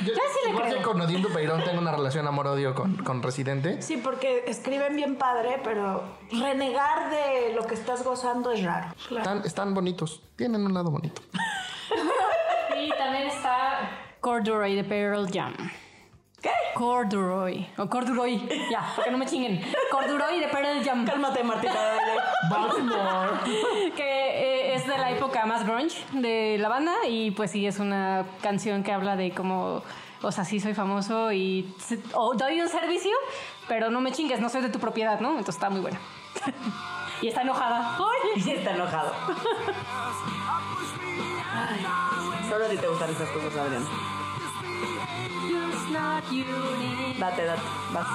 Yo, igual que con Odín Dupeirón tengo una relación amor-odio con, con Residente. Sí, porque escriben bien padre, pero renegar de lo que estás gozando es raro. Están, están bonitos. Tienen un lado bonito. [LAUGHS] Y también está Corduroy de Pearl Jam. ¿Qué? Corduroy. O Corduroy. Ya, para que no me chinguen. Corduroy de Pearl Jam. cálmate Martita. Baltimore. [LAUGHS] que eh, es de la época más grunge de la banda y pues sí es una canción que habla de cómo o sea sí soy famoso y se- o doy un servicio pero no me chingues no soy de tu propiedad no entonces está muy buena [LAUGHS] Y está enojada. Y sí está enojado. Ay, [LAUGHS] solo a ti te gustan esas cosas, Adrián. Date, date, vas.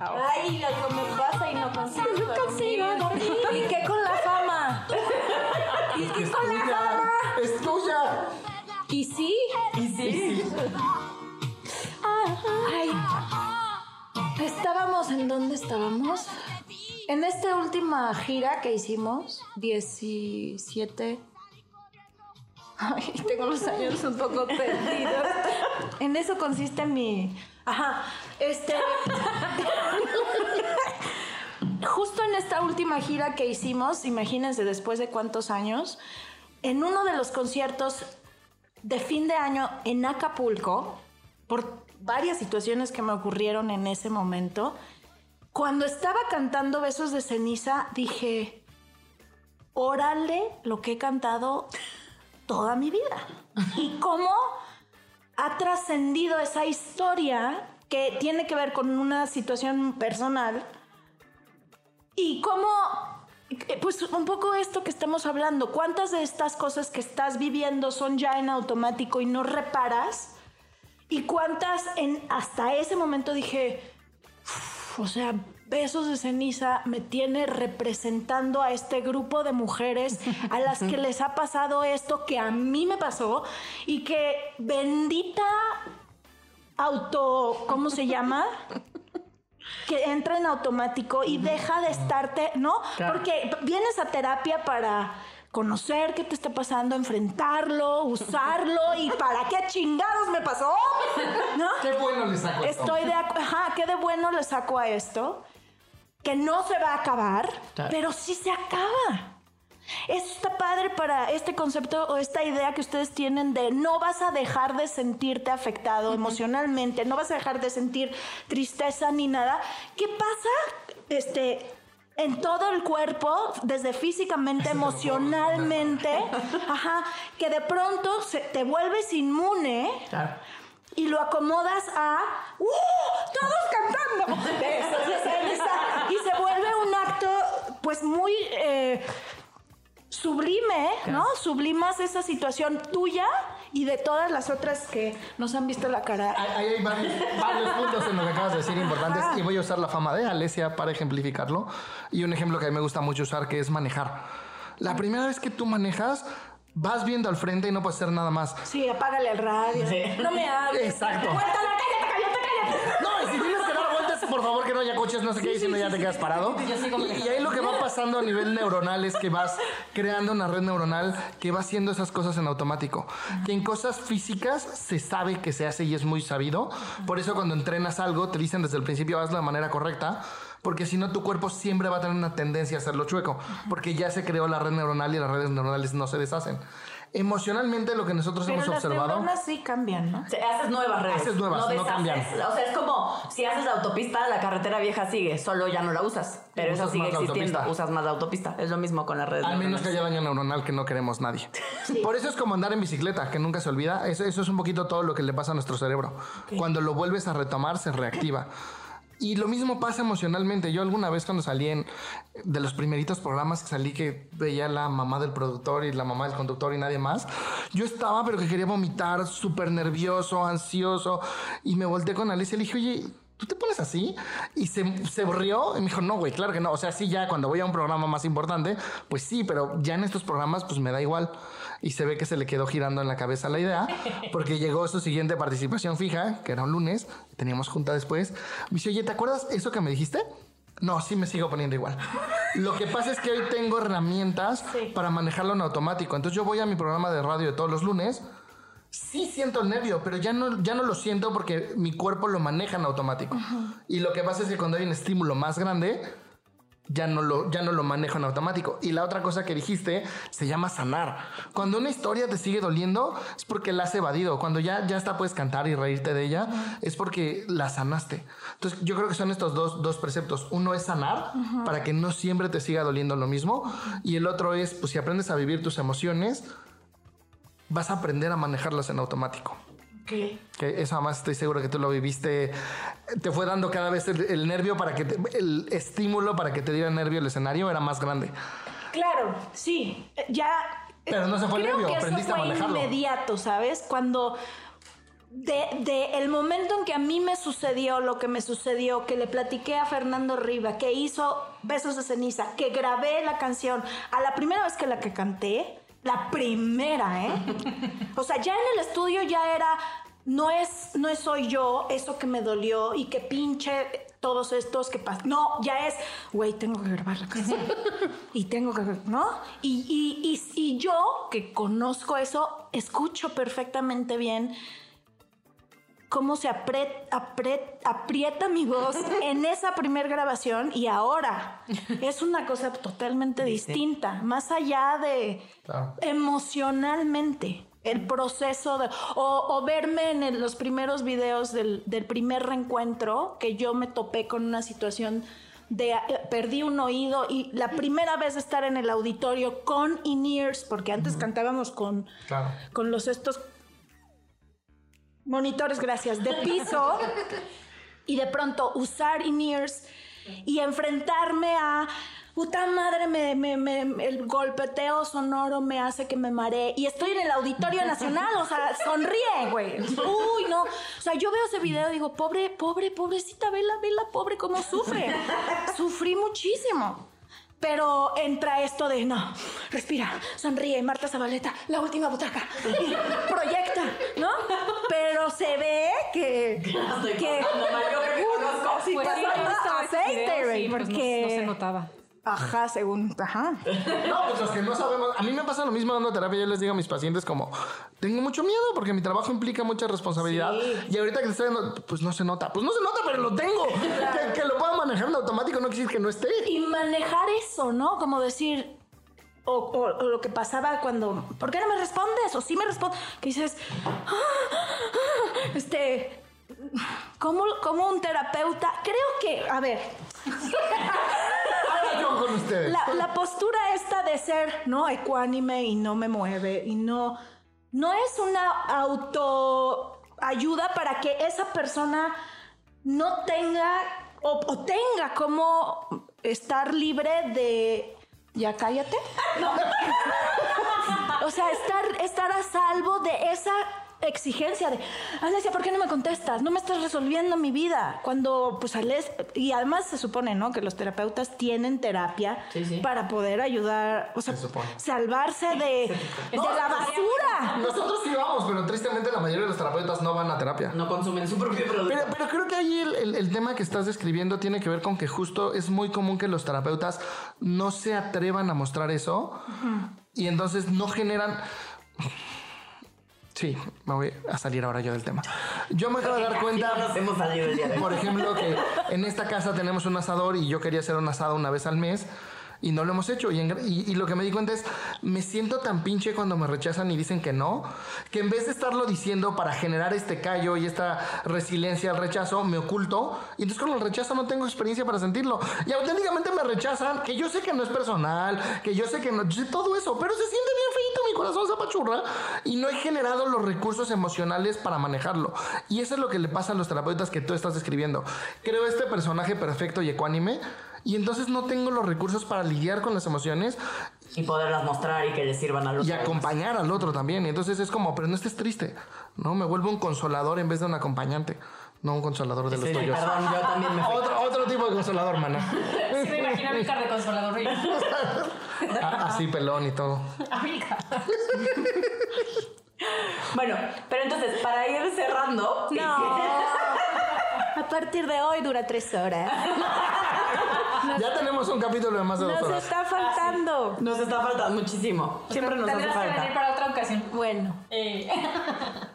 Ay, algo me pasa y no consigo dormir. ¿Y qué con la fama? ¿Y qué con la fama? Es tuya. ¿Y sí? Y sí. Ay. Estábamos, ¿en dónde estábamos? En esta última gira que hicimos, 17. Ay, tengo los años un poco perdidos. En eso consiste mi. Ajá. Este. Justo en esta última gira que hicimos, imagínense después de cuántos años, en uno de los conciertos de fin de año en Acapulco, por varias situaciones que me ocurrieron en ese momento, cuando estaba cantando Besos de Ceniza, dije, órale lo que he cantado toda mi vida. Y cómo ha trascendido esa historia que tiene que ver con una situación personal y cómo, eh, pues un poco esto que estamos hablando, cuántas de estas cosas que estás viviendo son ya en automático y no reparas, y cuántas en hasta ese momento dije, "Uf, o sea, besos de ceniza me tiene representando a este grupo de mujeres a las que les ha pasado esto que a mí me pasó y que bendita auto, ¿cómo se llama? que entra en automático y deja de estarte, ¿no? Porque vienes a terapia para conocer qué te está pasando, enfrentarlo, usarlo y para qué chingados me pasó, ¿no? Qué bueno le saco esto. Estoy de acu- ajá, qué de bueno le saco a esto, que no se va a acabar, Claro. pero sí se acaba. Eso está padre para este concepto o esta idea que ustedes tienen de no vas a dejar de sentirte afectado emocionalmente, no vas a dejar de sentir tristeza ni nada. ¿Qué pasa? Este en todo el cuerpo, desde físicamente, emocionalmente, ajá, que de pronto se, te vuelves inmune Claro. y lo acomodas a ¡Uh! ¡Todos cantando! Besos de ceniza. Y se vuelve un acto, pues muy eh, sublime, ¿no? Sublimas esa situación tuya y de todas las otras que nos han visto la cara. Ahí hay varios, varios puntos en lo que acabas de decir importantes y voy a usar la fama de Alesia para ejemplificarlo. Y un ejemplo que a mí me gusta mucho usar que es manejar. La primera vez que tú manejas, vas viendo al frente y no puedes hacer nada más. Sí, apágale el radio. No me hables. Exacto. Cállate. No, y si tienes que dar vueltas, por favor que no haya coches, no sé qué, y si no ya te quedas parado. Y, y ahí lo que va pasando a nivel neuronal es que vas creando una red neuronal que va haciendo esas cosas en automático. Que en cosas físicas se sabe que se hace y es muy sabido. Por eso cuando entrenas algo te dicen desde el principio hazlo de manera correcta. Porque si no, tu cuerpo siempre va a tener una tendencia a hacerlo chueco. Porque ya se creó la red neuronal y las redes neuronales no se deshacen. Emocionalmente, lo que nosotros Pero hemos las observado. neuronas sí cambian, ¿no? O sea, haces nuevas redes. Haces nuevas, no deshaces. cambian. O sea, es como si haces la autopista, la carretera vieja sigue, solo ya no la usas. Pero Usas esa sigue existiendo. Usas más la autopista. Es lo mismo con las redes. Al menos que haya daño neuronal que no queremos nadie. Por eso es como andar en bicicleta, que nunca se olvida. Eso, eso es un poquito todo lo que le pasa a nuestro cerebro. Cuando lo vuelves a retomar, se reactiva. Y lo mismo pasa emocionalmente. Yo alguna vez cuando salí en de los primeritos programas que salí que veía la mamá del productor y la mamá del conductor y nadie más, yo estaba pero que quería vomitar, súper nervioso, ansioso y me volteé con Alicia y le dije, oye, ¿tú te pones así? Y se, se rió y me dijo, no, güey, claro que no. O sea, sí, ya cuando voy a un programa más importante, pues sí, pero ya en estos programas, pues me da igual. Y se ve que se le quedó girando en la cabeza la idea, [LAUGHS] porque llegó su siguiente participación fija, que era un lunes, teníamos junta después. Me dice, oye, ¿te acuerdas eso que me dijiste? No, sí me sigo poniendo igual. Lo que pasa es que hoy tengo herramientas para manejarlo en automático. Entonces yo voy a mi programa de radio de todos los lunes sí siento el nervio, pero ya no, ya no lo siento porque mi cuerpo lo maneja en automático. Y lo que pasa es que cuando hay un estímulo más grande, ya no, lo, ya no lo manejo en automático. Y la otra cosa que dijiste se llama sanar. Cuando una historia te sigue doliendo, es porque la has evadido. Cuando ya, ya está puedes cantar y reírte de ella, es porque la sanaste. Entonces, yo creo que son estos dos, dos preceptos. Uno es sanar para que no siempre te siga doliendo lo mismo. Y el otro es, pues si aprendes a vivir tus emociones, vas a aprender a manejarlas en automático. ¿Qué? Que eso además estoy seguro que tú lo viviste. Te fue dando cada vez el, el nervio para que te- el estímulo para que te diera nervio el escenario era más grande. Claro, sí, ya. Pero no se fue el creo nervio, que eso aprendiste a fue manejarlo. inmediato, ¿sabes? Cuando de, de el momento en que a mí me sucedió lo que me sucedió, que le platiqué a Fernando Riva, que hizo Besos de ceniza, que grabé la canción, a la primera vez que la que canté, la primera, ¿eh? O sea, ya en el estudio ya era no es no soy yo eso que me dolió y que pinche todos estos que pasan. No, ya es, güey, tengo que grabar la canción. y tengo que, ¿no? Y, y, y, y yo, que conozco eso, escucho perfectamente bien cómo se apret- apret- aprieta mi voz [LAUGHS] en esa primer grabación y ahora. Es una cosa totalmente distinta, más allá de Claro. emocionalmente. El proceso de. O, o verme en el- los primeros videos del, del primer reencuentro, que yo me topé con una situación de. eh, perdí un oído y la primera vez estar en el auditorio con in-ears, porque antes cantábamos con, Claro. con los estos monitores, gracias, de piso y de pronto usar in-ears y enfrentarme a puta madre, me, me- me- el golpeteo sonoro me hace que me maree y estoy en el Auditorio Nacional, o sea, sonríe, güey. Uy, no. O sea, yo veo ese video y digo, pobre, pobre, pobrecita, vela, vela, pobre, cómo sufre. Sufrí muchísimo. Pero entra esto de no, respira, sonríe, Marta Zabaleta, la última butaca, proyecta, se ve que. estoy que conozco. sí, Pues sí, aceite, güey, pues, no- porque. no se notaba. Ajá, según. Ajá. No, pues los que no sabemos. A mí me pasa lo mismo dando terapia. Yo les digo a mis pacientes como, tengo mucho miedo porque mi trabajo implica mucha responsabilidad. Y ahorita que te estoy dando, pues no se nota. Pues no se nota, pero lo tengo. Que, que lo pueda manejar en automático no quiere decir que no esté. Y manejar eso, ¿no? Como decir. O, o- o lo que pasaba cuando. ¿Por qué no me respondes? O sí me respondes. Que dices. "Ah, ah", Este. Como, como un terapeuta. Creo que. A ver. [LAUGHS] Con ustedes. La, la postura esta de ser, ¿no? Ecuánime y no me mueve y no. No es una autoayuda para que esa persona no tenga o, o tenga como estar libre de. Ya cállate. [LAUGHS] O sea, estar, estar a salvo de esa exigencia de, Alesia, ¿por qué no me contestas? No me estás resolviendo mi vida. Cuando, pues, Ales, y además se supone, ¿no? Que los terapeutas tienen terapia Sí, sí. para poder ayudar, o sea, Se salvarse de, de la basura. Nosotros sí vamos, pero tristemente la mayoría de los terapeutas no van a terapia. No consumen su propio producto. Pero, pero creo que ahí el, el- el tema que estás describiendo tiene que ver con que justo es muy común que los terapeutas no se atrevan a mostrar eso y entonces no generan... Sí, me voy a salir ahora yo del tema. Yo me acabo de dar cuenta... Nos hemos salido de. Por ejemplo, que en esta casa tenemos un asador y yo quería hacer un asado una vez al mes y no lo hemos hecho. Y, en y- y lo que me di cuenta es, me siento tan pinche cuando me rechazan y dicen que no, que en vez de estarlo diciendo para generar este callo y esta resiliencia al rechazo, me oculto. Y entonces con el rechazo no tengo experiencia para sentirlo. Y auténticamente me rechazan, que yo sé que no es personal, que yo sé que no, yo sé todo eso, pero se siente bien feito, mi corazón se apachurra y no he generado los recursos emocionales para manejarlo. Y eso es lo que le pasa a los terapeutas que tú estás describiendo. Creo este personaje perfecto y ecuánime y entonces no tengo los recursos para lidiar con las emociones Y poderlas mostrar y que les sirvan a los y acompañar al otro también. Y entonces es como, pero no estés triste, ¿no? Me vuelvo un consolador en vez de un acompañante, no un consolador de los Sí, tuyos. perdón, yo también me fui. Otro, otro tipo de consolador, mana. Sí, me imagino a Milcar de consolador. A- [LAUGHS] Así pelón y todo. [LAUGHS] Bueno, pero entonces, para ir cerrando. No. [LAUGHS] A partir de hoy dura tres horas. Ya tenemos un capítulo de más de dos Nos horas. está faltando. Nos está faltando muchísimo. Siempre nos hace Tendrás que venir falta. para otra ocasión. Bueno. Eh, [LAUGHS]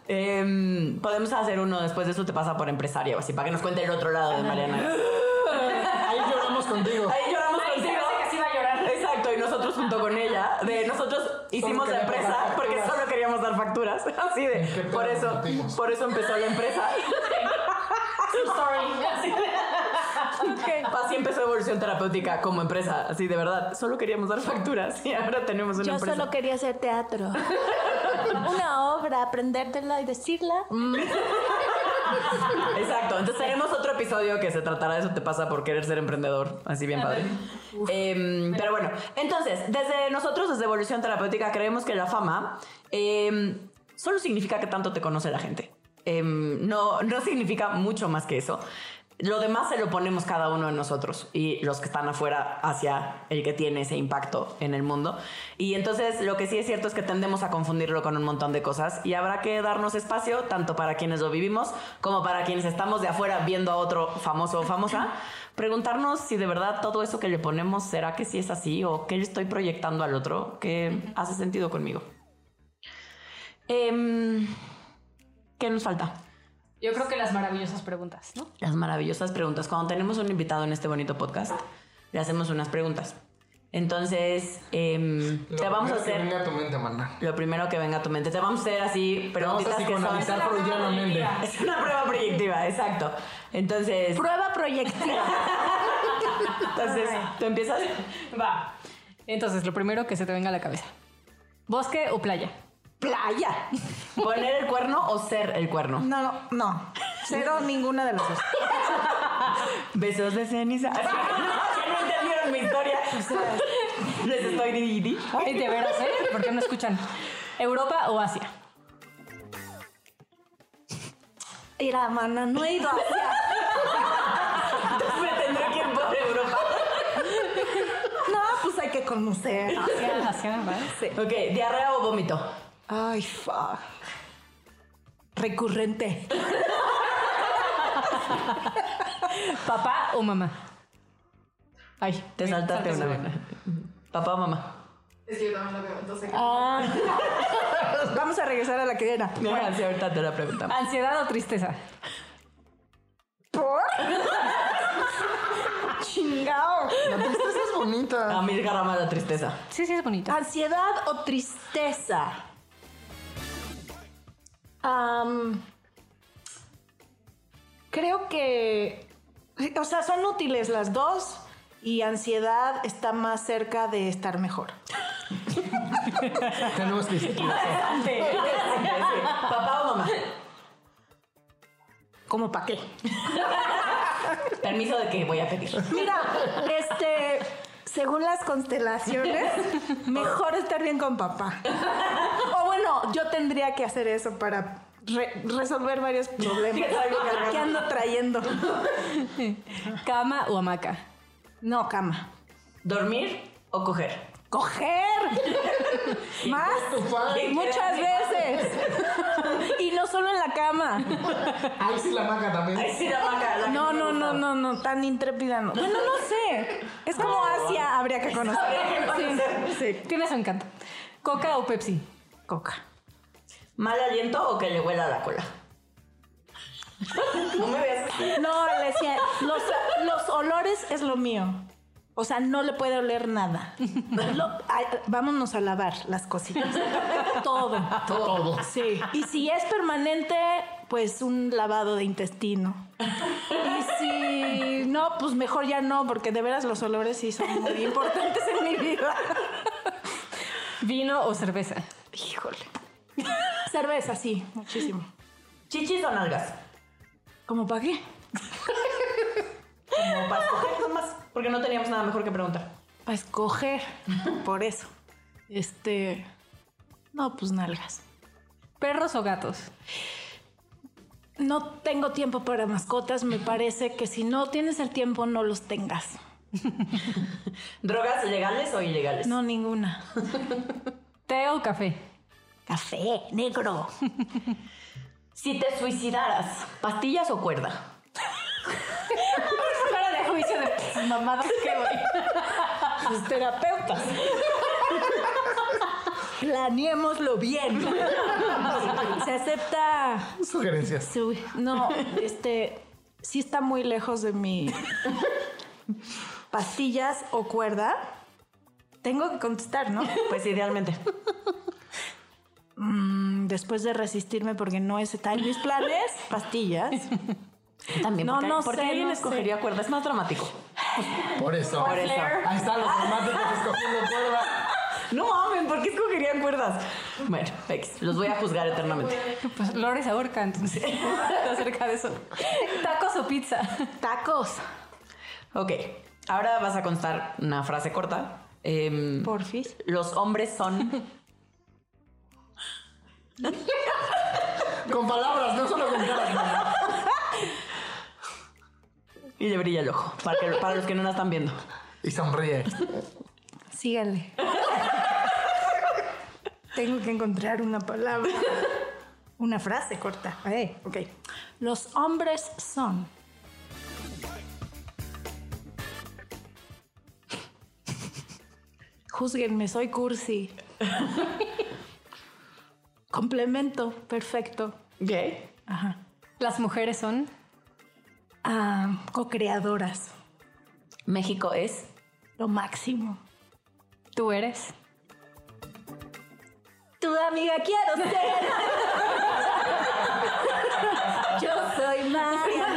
Em, podemos hacer uno después de eso te pasa por empresario, así para que nos cuente el otro lado de Mariana. [LAUGHS] Ahí lloramos contigo. Ahí lloramos Ay, se contigo. hace que sí va a llorar. Exacto, y nosotros junto con ella, de nosotros hicimos la queríamos empresa porque facturas. solo queríamos dar facturas, [LAUGHS] así de, ¿Qué por eso, por eso empezó la empresa. True story. Así. [LAUGHS] Empezó Evolución Terapéutica como empresa, así de verdad, solo queríamos dar facturas y ahora tenemos una Yo empresa. solo quería hacer teatro. [LAUGHS] una obra, aprendértela y decirla. [LAUGHS] Exacto. Entonces tenemos otro episodio que se tratará de eso te pasa por querer ser emprendedor. Así bien padre. Em, pero bueno, entonces, desde nosotros, desde Evolución Terapéutica, creemos que la fama em, solo significa que tanto te conoce la gente. Em, no, no significa mucho más que eso. Lo demás se lo ponemos cada uno de nosotros y los que están afuera hacia el que tiene ese impacto en el mundo. Y entonces lo que sí es cierto es que tendemos a confundirlo con un montón de cosas y habrá que darnos espacio tanto para quienes lo vivimos como para quienes estamos de afuera viendo a otro famoso o famosa, [LAUGHS] preguntarnos si de verdad todo eso que le ponemos será que sí es así o qué le estoy proyectando al otro que hace sentido conmigo. Em, ¿Qué nos falta? Yo creo que las maravillosas preguntas, ¿no? Las maravillosas preguntas. Cuando tenemos un invitado en este bonito podcast, le hacemos unas preguntas. Entonces, em, Lo te vamos a primero que hacer venga a tu mente, mana. lo primero que venga a tu mente. Te vamos a hacer así preguntitas a que son... psicoanalizar freudianamente. [LAUGHS] Es una prueba proyectiva, exacto. Entonces, Prueba proyectiva. [LAUGHS] entonces tú empiezas. Va. Entonces, lo primero que se te venga a la cabeza. ¿Bosque o playa? Playa. ¿Poner el cuerno o ser el cuerno? No, no, no. Cero ninguna de las dos. Besos de ceniza. [LAUGHS] no, no entendieron mi historia. Les estoy di Ay, de veras, ¿eh? ¿Por qué no escuchan? ¿Europa o Asia? Mira, mana, no he ido hacia. Me tendré que ir por Europa. No, pues hay que conocer. Asia, Asia, ¿va? Sí. Ok, diarrea o vómito. Ay, fuck. Recurrente. [LAUGHS] ¿Papá o mamá? Ay, Te me saltaste una vez. Papá o mamá. Ah. [LAUGHS] Vamos a regresar a la que era. Bueno, sí, ahorita te la preguntamos. ¿Ansiedad o tristeza? ¿Por? [LAUGHS] Chingao. La tristeza es bonita. A mí garrama la tristeza. Sí, sí, es bonito. ¿Ansiedad o tristeza? Creo que. O sea, son útiles las dos y ansiedad está más cerca de estar mejor. [LAUGHS] Tenemos que Papá o mamá. ¿Cómo para qué? Permiso de que voy a pedir. Mira, este. Según las constelaciones, mejor estar bien con papá. [LAUGHS] Bueno, yo tendría que hacer eso para re- resolver varios problemas [LAUGHS] que ando trayendo. ¿Cama o hamaca? No, cama. ¿Dormir o coger? ¡Coger! [LAUGHS] ¿Más? Muchas veces. Y no solo en la cama. Ahí sí la maca también. Ay, sí, la vaca. la No, no, no, no, no, tan intrépida no. Bueno, no sé. Es como Asia, habría que conocer. Sí, sí. Tiene su encanto. ¿Coca o Pepsi? Coca. ¿Mal aliento o que le huela la cola? No me veas así. No, le decía, los, los olores es lo mío. O sea, no le puede oler nada. Lo- ay, vámonos a lavar las cositas. Todo. Todo. Sí. Y si es permanente, pues un lavado de intestino. Y si no, pues mejor ya no, porque de veras los olores sí son muy importantes en mi vida. ¿Vino o cerveza? Híjole. [LAUGHS] Cerveza, sí, muchísimo. ¿Chichis o nalgas? ¿Cómo para qué? [LAUGHS] Como para escoger nomás. Porque no teníamos nada mejor que preguntar. Para escoger. Por eso. Este. No, pues nalgas. ¿Perros o gatos? No tengo tiempo para mascotas. Me parece que si no tienes el tiempo, no los tengas. [LAUGHS] ¿Drogas legales o ilegales? No, ninguna. ¿Té o café? Café, negro. [LAUGHS] Si te suicidaras, ¿pastillas o cuerda? Cara de juicio de mamadas que voy. Los terapeutas. Planeémoslo bien. Se acepta. Sugerencias. su- No, este. Sí está muy lejos de mi. Pastillas o cuerda. Tengo que contestar, ¿no? Pues idealmente. Mm, Después de resistirme porque no está en mis planes, pastillas. También. No, porque, no porque sé, alguien no escogería cuerda. Es más dramático. Por eso. Por eso. Ahí están los románticos escogiendo cuerda. No mamen, ¿por qué escogerían cuerdas? Bueno, X, los voy a juzgar eternamente. Pues Lore se ahorca, entonces. [LAUGHS] Está cerca de eso. ¿Tacos o pizza? Tacos. Ok, ahora vas a constar una frase corta. Em, Porfis. los hombres son. Con palabras, no solo con caras. [LAUGHS] Y le brilla el ojo, para, que- para los que no la están viendo. Y sonríe. Síganle. Tengo que encontrar una palabra. Una frase corta. Eh, ok. Los hombres son. Júzguenme, soy cursi. [LAUGHS] Complemento, perfecto. Ok. Ajá. Las mujeres son. Ah, co-creadoras. México es. Lo máximo. Tú eres. Tu amiga quiero ser. [LAUGHS] Yo soy María.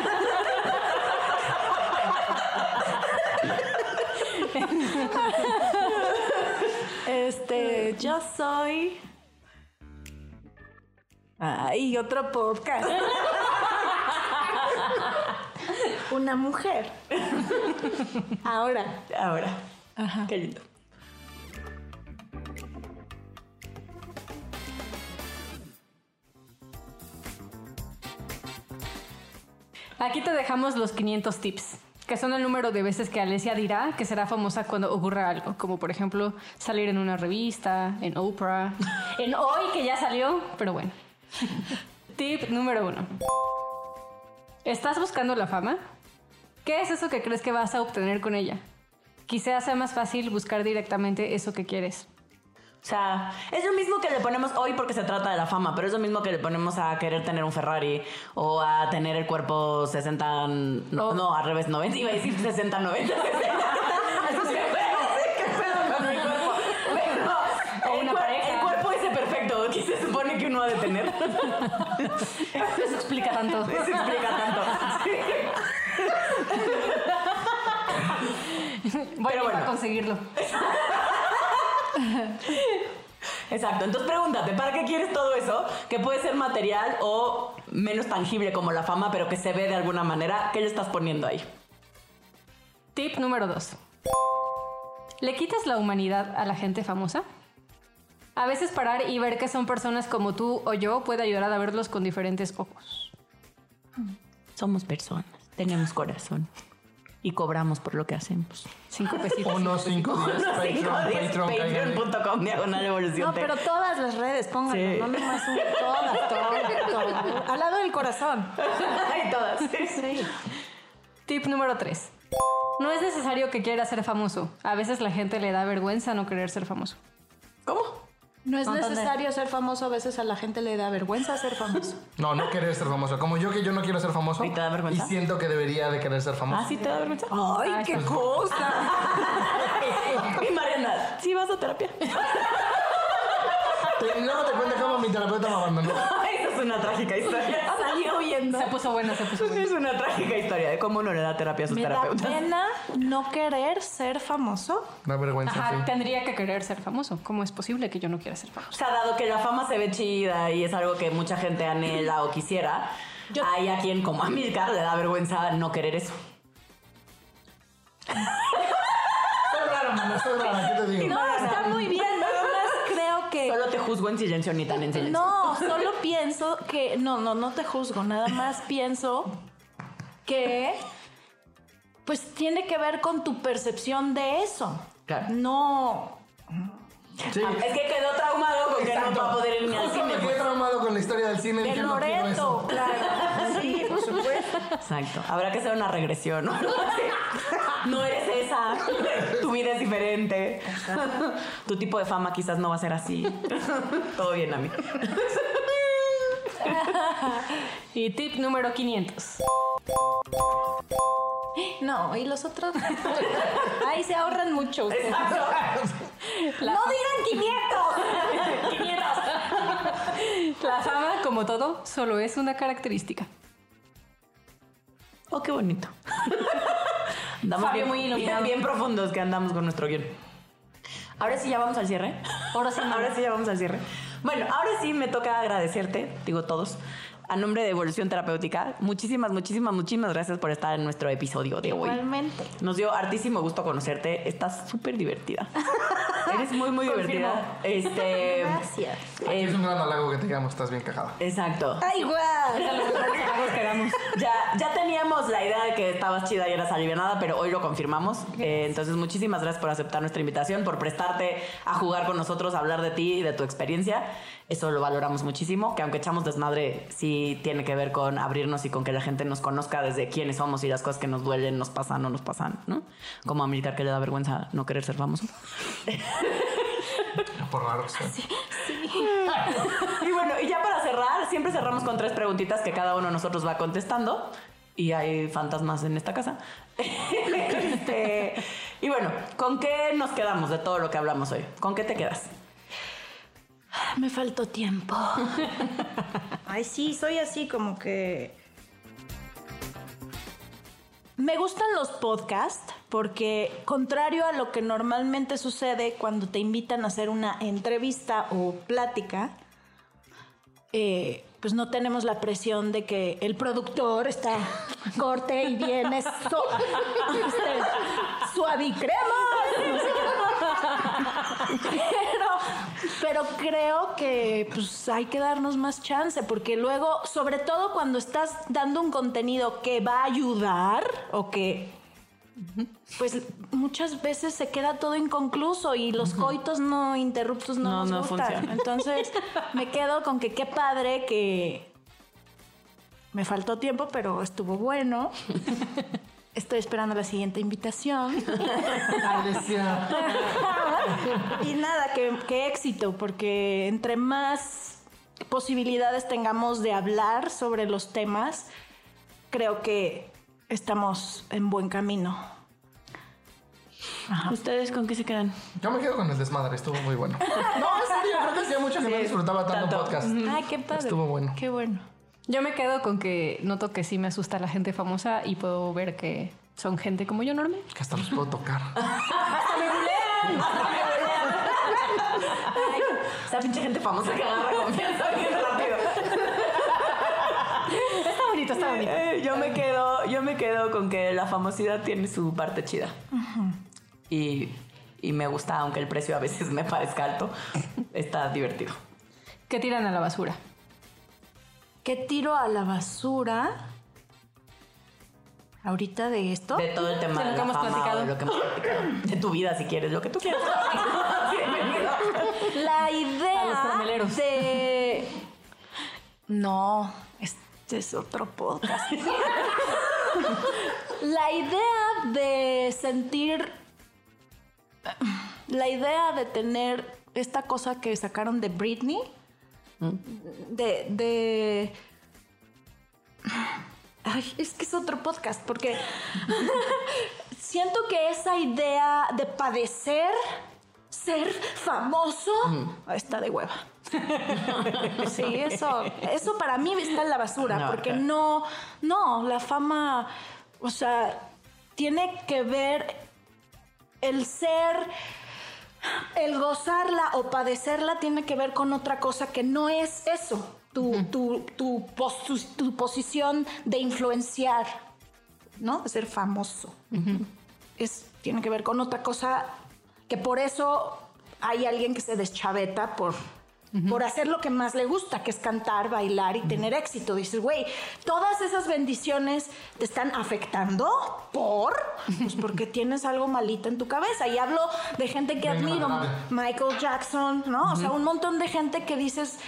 [LAUGHS] Este, yo soy. Ay, otro podcast. [LAUGHS] Una mujer. Ahora. Ahora. Qué lindo. Aquí te dejamos los 500 tips, que son el número de veces que Alesia dirá que será famosa cuando ocurra algo, como por ejemplo salir en una revista, en Oprah, [LAUGHS] en Hoy que ya salió, pero bueno. Tip número uno. ¿Estás buscando la fama? ¿Qué es eso que crees que vas a obtener con ella? Quizá sea más fácil buscar directamente eso que quieres. O sea, es lo mismo que le ponemos hoy porque se trata de la fama, pero es lo mismo que le ponemos a querer tener un Ferrari o a tener el cuerpo 60, no, O- no al revés, 90, iba a decir 60, 90, 60. Eso [LAUGHS] sí, qué pedo, qué pedo con mi cuerpo. Pero O el una cuer- pareja. El cuerpo ese perfecto que se supone que uno ha de tener. [LAUGHS] Eso explica tanto. Eso explica tanto. Voy Pero a bueno. conseguirlo. [LAUGHS] [LAUGHS] Exacto, entonces pregúntate, ¿para qué quieres todo eso? Que puede ser material o menos tangible como la fama, pero que se ve de alguna manera. ¿Qué le estás poniendo ahí? Tip número 2. ¿Le quitas la humanidad a la gente famosa? A veces parar y ver que son personas como tú o yo puede ayudar a verlos con diferentes ojos. Somos personas, tenemos corazón y cobramos por lo que hacemos. Cinco pesitos. Uno, cinco, diez. Patreon, Patreon. Patreon.com diagonal evolución. No, pero todas las redes, pónganlo, Sí. no nomás un, todas, todas, todas. Al lado del corazón. [LAUGHS] Hay todas. Sí. Tip número 3. No es necesario que quiera ser famoso. A veces la gente le da vergüenza no querer ser famoso. ¿Cómo? No es No, necesario ser famoso, a veces a la gente le da vergüenza ser famoso. No, no querer ser famoso. Como yo que yo no quiero ser famoso. ¿Y te da vergüenza? Y siento que debería de querer ser famoso. ¿Ah, sí te da vergüenza? ¡Ay, qué cosa! [LAUGHS] Y Mariana, ¿sí vas a terapia? [LAUGHS] Luego te cuento cómo mi terapeuta me abandonó. [LAUGHS] Esa es una trágica historia. Se puso buena, se puso buena. Es una trágica historia de cómo no le da terapia a sus Me da terapeutas. pena no querer ser famoso. Da vergüenza, Ajá, sí. tendría que querer ser famoso. ¿Cómo es posible que yo no quiera ser O famoso? sea, dado que la fama se ve chida y es algo que mucha gente anhela o quisiera, hay a quien como a Milcar le da vergüenza no querer eso. [LAUGHS] Soy raro, mamá, soy rara, ¿qué te digo? No, está muy bien. Que. Solo te juzgo en silencio ni tan en silencio. No, solo pienso que. No, no, no te juzgo. Nada más pienso que. Pues tiene que ver con tu percepción de eso. Claro. No. Sí. Es que quedó traumado con que no va a poder ir ni al cine. pues. traumado con la historia del cine. De dije, no. Loreto, claro. Exacto. Habrá que hacer una regresión, ¿no? [LAUGHS] No eres esa. Tu vida es diferente. Tu tipo de fama quizás no va a ser así. Todo bien, a mí. [LAUGHS] Y tip número 500. No, y los otros. Ahí se ahorran mucho. ustedes. La ¡No digan 500! 500. [LAUGHS] La fama, como todo, solo es una característica. Oh, qué bonito. [LAUGHS] Andamos Fabio bien, muy iluminado. bien, bien profundos que andamos con nuestro guion. Ahora sí ya vamos al cierre. Ahora sí, ahora sí ya vamos al cierre. Bueno, ahora sí me toca agradecerte, digo todos, a nombre de Evolución Terapéutica. Muchísimas, muchísimas, muchísimas gracias por estar en nuestro episodio de hoy. Igualmente. Nos dio hartísimo gusto conocerte. Estás súper divertida. [LAUGHS] Eres muy, muy divertida. Este. Gracias. eh, es un gran halago que te digamos, estás bien cajada. exacto. ¡Ay, guau! Ya, ya teníamos la idea de que estabas chida y eras alivianada, pero hoy lo confirmamos. Eh, entonces, muchísimas gracias por aceptar nuestra invitación, por prestarte a jugar con nosotros, a hablar de ti y de tu experiencia. Eso lo valoramos muchísimo, que aunque echamos desmadre, sí tiene que ver con abrirnos y con que la gente nos conozca desde quiénes somos y las cosas que nos duelen, nos pasan o nos pasan, ¿no? Como a Militar que le da vergüenza no querer ser famoso. [LAUGHS] Por raro. sí. Y bueno, y ya para cerrar, siempre cerramos con tres preguntitas que cada uno de nosotros va contestando. Y hay fantasmas en esta casa. [LAUGHS] Este, y bueno, ¿con qué nos quedamos de todo lo que hablamos hoy? ¿Con qué te quedas? Me faltó tiempo. [LAUGHS] Ay, sí, soy así como que... Me gustan los podcasts porque, contrario a lo que normalmente sucede cuando te invitan a hacer una entrevista o plática, eh, pues no tenemos la presión de que el productor está [LAUGHS] corte y viene so, este, [LAUGHS] suave y crema. no sé qué. Pero, creo que pues hay que darnos más chance porque luego, sobre todo cuando estás dando un contenido que va a ayudar o que pues muchas veces se queda todo inconcluso y los coitos no interruptos no, No, nos no gustan. funciona. Entonces me quedo con que qué padre que me faltó tiempo, pero estuvo bueno. [LAUGHS] Estoy esperando la siguiente invitación. [LAUGHS] Y nada, que, que éxito, porque entre más posibilidades tengamos de hablar sobre los temas, creo que estamos en buen camino. ¿Ustedes con qué se quedan? Yo me quedo con el desmadre, estuvo muy bueno. [LAUGHS] No, en serio, creo que hacía mucho que no disfrutaba tanto, tanto. podcast. Ay, qué padre. Estuvo bueno. Qué bueno. Yo me quedo con que noto que sí me asusta la gente famosa y puedo ver que son gente como yo normal. Que hasta los puedo tocar. [LAUGHS] Ay, esa pinche gente famosa que agarra confianza bien rápido. Está bonito, está bonito. Eh, yo me quedo, yo me quedo con que la famosidad tiene su parte chida. y, y me gusta, aunque el precio a veces me parezca alto, está divertido. Que tiran a la basura. ¿Qué tiro a la basura? Ahorita de esto. De todo el tema De lo que la hemos platicado. de lo que hemos platicado. [LAUGHS] De tu vida, si quieres, lo que tú quieras. [LAUGHS] La A los idea de. No, este es otro podcast. [LAUGHS] La idea de sentir. La idea de tener esta cosa que sacaron de Britney. De. de Ay, es que es otro podcast, porque [LAUGHS] siento que esa idea de padecer, ser famoso, está de hueva. [LAUGHS] Sí, eso, eso para mí está en la basura, No, porque no, no, la fama, o sea, tiene que ver el ser, el gozarla o padecerla tiene que ver con otra cosa que no es eso, tu, tu, tu, pos- tu posición de influenciar, ¿no? De ser famoso. Es, tiene que ver con otra cosa que por eso hay alguien que se deschaveta por, por hacer lo que más le gusta, que es cantar, bailar y tener éxito. Dices, güey, todas esas bendiciones te están afectando por, pues porque [LAUGHS] tienes algo malito en tu cabeza. Y hablo de gente que admiro. Michael Jackson, ¿no? O sea, un montón de gente que dices,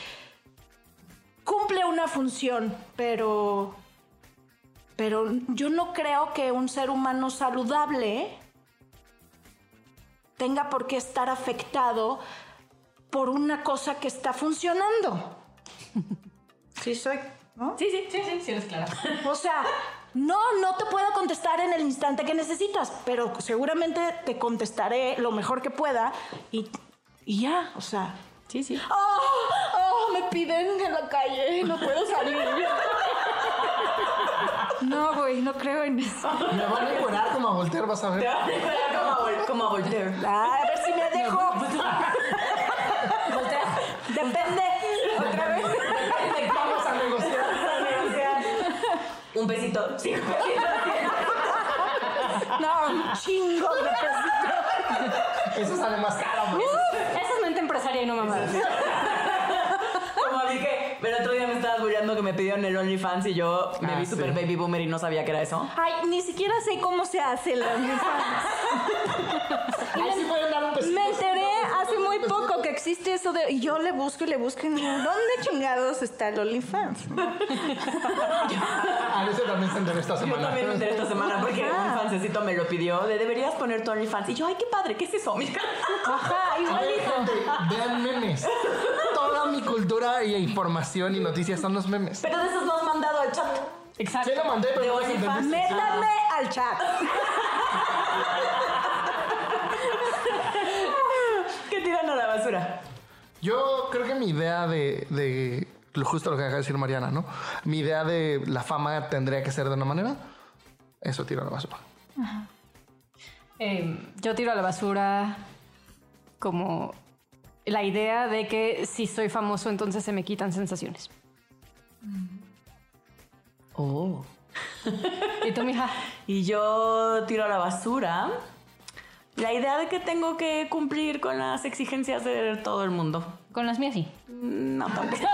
cumple una función, pero pero yo no creo que un ser humano saludable tenga por qué estar afectado por una cosa que está funcionando. Sí soy, ¿no? Sí, sí, sí, sí, sí, eres clara. O sea, no, no te puedo contestar en el instante que necesitas, pero seguramente te contestaré lo mejor que pueda y, y ya, o sea. Sí, sí. ¡Oh! ¡Oh! Me piden en la calle, no puedo salir. No, güey, no creo en eso. Me van a encuerar como a Voltaire, vas a ver. como, a Vol- como a Voltaire. Ah, a ver si me dejan pendejo. Depende. Otra vez. Vamos a negociar. Un besito. Sí, un besito. No, un chingo de pesito. Eso sale más caro, man. Esa es mente empresaria y no mamadas. Como dije, el otro día me estabas burlando que me pidieron el OnlyFans y yo me Ah, vi sí. super baby boomer y no sabía que era eso. Ay, ni siquiera sé cómo se hace el OnlyFans. Ahí sí pueden dar un besito. Me enteré hace muy poco que existe eso de. Y yo le busco y le busco. y digo, ¿Dónde chingados está el OnlyFans? [LAUGHS] A veces también se enteró esta Yo semana. también me enteré esta semana porque un fancecito me lo pidió de deberías poner tu OnlyFans. Y yo, ay, qué padre, ¿qué es eso? Mira. [LAUGHS] Ajá, igualito. vean memes. Toda mi cultura y información y noticias son los memes. Pero de esos no has mandado al chat. Exacto. Sí lo mandé, pero De no. Métanme al chat. [LAUGHS] ¿Qué tiran a la basura? Yo creo que mi idea de, de lo justo lo que acaba de decir Mariana, ¿no? Mi idea de la fama tendría que ser de una manera. Eso tiro a la basura. Eh, yo tiro a la basura como la idea de que si soy famoso entonces se me quitan sensaciones. Oh. [LAUGHS] ¿Y tú, mija? Y yo tiro a la basura la idea de que tengo que cumplir con las exigencias de todo el mundo. Con las mías sí. No tampoco. [LAUGHS]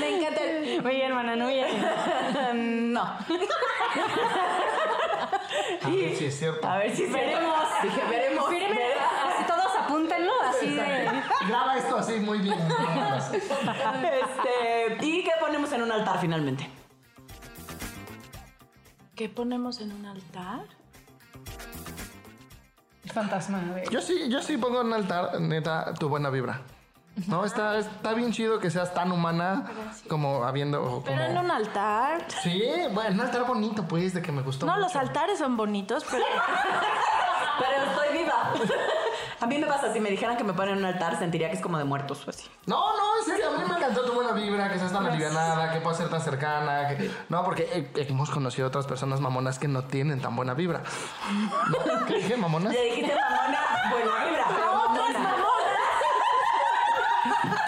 Me encanta. Oye, hermana, no voy a... no. A ver si es cierto. A ver si veremos. Dije, veremos. Fíreme, así todos apúntenlo, así de... Graba esto así muy bien. Este, ¿Y qué ponemos en un altar finalmente? ¿Qué ponemos en un altar? Fantasma, a ver. Yo sí, yo sí pongo en altar, neta, tu buena vibra. No, está, está bien chido que seas tan humana como habiendo. Como... Pero en un altar. Sí, bueno, un altar bonito, pues, de que me gustó. No, mucho. los altares son bonitos, pero. [LAUGHS] Pero estoy viva. [LAUGHS] A mí me pasa, si me dijeran que me ponen en un altar, sentiría que es como de muertos o así. No, no, serio, a mí me encantó tu buena vibra, que seas tan alivianada, que puedas ser tan cercana. que- No, porque hemos conocido otras personas mamonas que no tienen tan buena vibra. ¿No? ¿Qué dije, mamonas? Le dijiste mamona, buena vibra, pero mamona.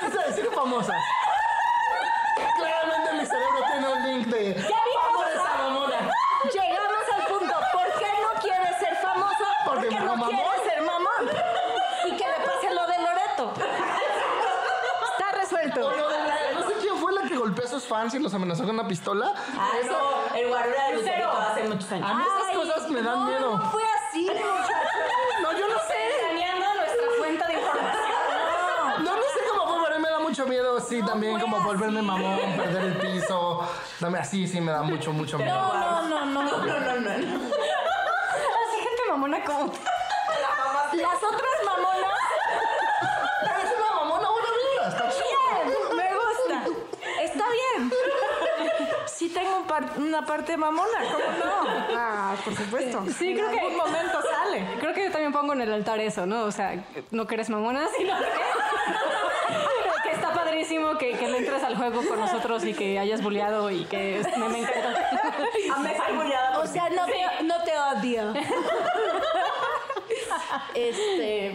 Quise decir famosas. Claramente mi cerebro tiene un link de. ¡Famosa mamona! Llegamos al punto. ¿Por qué no quieres ser famoso? Porque Porque me no mamó. quieres ser mamón. Y que le pase lo de Loreto. Está resuelto. O lo de la- no sé quién fue la que golpeó a sus fans y los amenazó con una pistola. Ah, eso, el guarura de Lucerito hace muchos A años. mí esas cosas me dan no, miedo. No fue así. [LAUGHS] No, yo no sé. Saneando nuestra fuente de información. No, no sé cómo fue, pero a mí me da mucho miedo, sí, también como volverme mamón, perder el piso. Dame así, sí, me da mucho, mucho miedo. No, no, no, no. No, no, no, no. [LAUGHS] Así gente mamona como... Las otras mamonas. Es una mamona buena vibra, está chido. Bien, me gusta. Está bien. Sí tengo un par- una parte mamona, ¿cómo no? [LAUGHS] Ah, por supuesto. Sí, creo en que- algún momento sale. Creo que yo también pongo en el altar eso, ¿no? O sea, no que eres mamona, sino que, [LAUGHS] que está padrísimo que, que le entres al juego con nosotros y que hayas bulleado y que me, me encanta. [LAUGHS] A me estoy bulleada O sea, no te, no te odio. Este.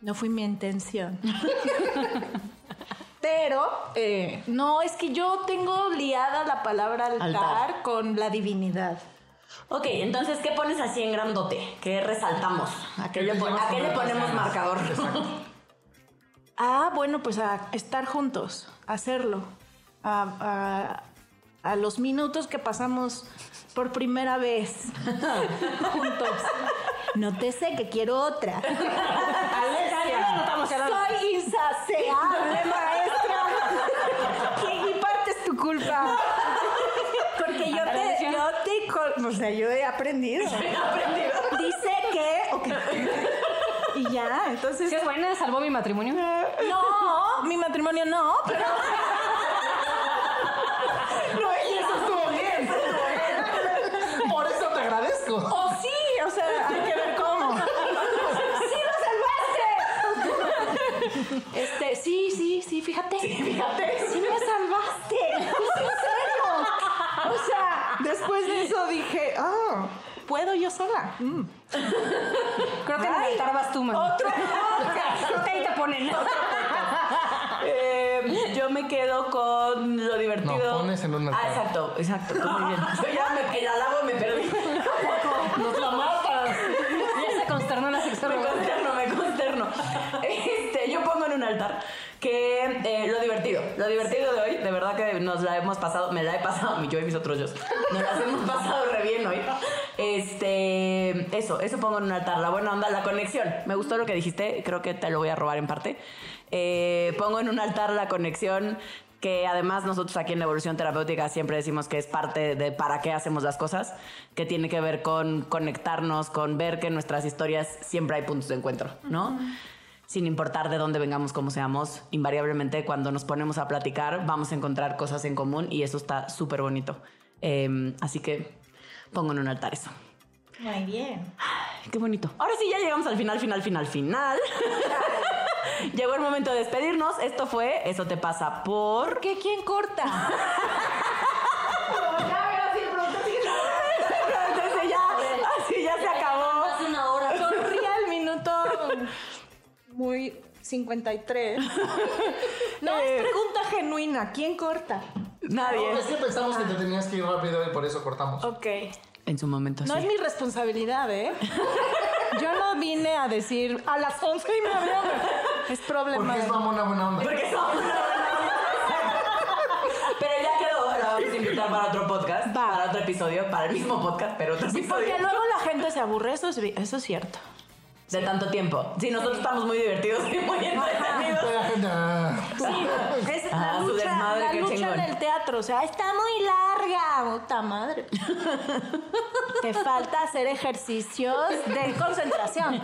No fue mi intención. Pero, eh, no, es que yo tengo liada la palabra altar, Altar. con la divinidad. Ok, entonces, ¿qué pones así en grandote? ¿Qué resaltamos? ¿A qué, le, pon- a qué ponemos ganas? marcador? Ah, bueno, pues a estar juntos, a hacerlo. A, a- a los minutos que pasamos por primera vez juntos. No te sé que quiero otra. Ya lo anotamos. Soy insaciable, maestra. Y mi parte es tu culpa. Porque yo te, yo o sea, yo he aprendido. [LAUGHS] He aprendido. Dice que, ok. y ya, entonces. Es buena, salvó mi matrimonio. No, mi matrimonio no, pero. No, y eso estuvo bien. Por eso te agradezco. O sí, o sea, hay que ver cómo. ¡Sí lo salvaste! Este, sí, sí, sí, fíjate. Sí, fíjate. Sí me salvaste. Es en serio. O sea, después de eso dije, ah, puedo yo sola. Mm. Creo que en el altar vas tú, man. Otro que ahí te ponen. Eh, yo me quedo con lo divertido. No, pones en un altar. Ah, exacto, exacto. tú muy bien. Yo [LAUGHS] ya me, el halago me perdí. ¡Nos la matas! Ya se consternó la Me sexóloga. consterno, me consterno. Este, yo pongo en un altar que eh, lo divertido, lo divertido de hoy, de verdad que nos la hemos pasado, me la he pasado, yo y mis otros yo, nos las hemos [LAUGHS] pasado re bien hoy. Este, eso, eso pongo en un altar, la buena onda, la conexión. Me gustó lo que dijiste, creo que te lo voy a robar en parte. Eh, pongo en un altar la conexión que además nosotros aquí en Evolución Terapéutica siempre decimos que es parte de para qué hacemos las cosas, que tiene que ver con conectarnos, con ver que en nuestras historias siempre hay puntos de encuentro, ¿no? Sin importar de dónde vengamos, cómo seamos, invariablemente cuando nos ponemos a platicar vamos a encontrar cosas en común y eso está súper bonito. Eh, así que pongo en un altar eso. Muy bien. Ay, Qué bonito. Ahora sí, ya llegamos al final, final, final, final. [LAUGHS] Llegó el momento de despedirnos. Esto fue Eso te pasa por... ¿Qué? ¿Quién corta? [LAUGHS] muy 53. [LAUGHS] No, es pregunta genuina. ¿Quién corta? Nadie. No, es que pensamos que te tenías que ir rápido y por eso cortamos. Ok. En su momento, No sí. es mi responsabilidad, ¿eh? [LAUGHS] Yo no vine a decir a las 11 y me abrió. Es problema. Porque es mamona buena onda. Porque somos una Pero ya quedó, la vamos a invitar para otro podcast, Va. para otro episodio, para el mismo podcast, pero otro episodio. Porque luego la gente se aburre, eso es, eso es cierto. De tanto tiempo. Sí, nosotros estamos muy divertidos y muy entretenidos. Ah, Es Ah, la lucha, desmadre, la lucha chingón. en el teatro, o sea, está muy larga, puta madre. Te falta hacer ejercicios de concentración. Y [LAUGHS]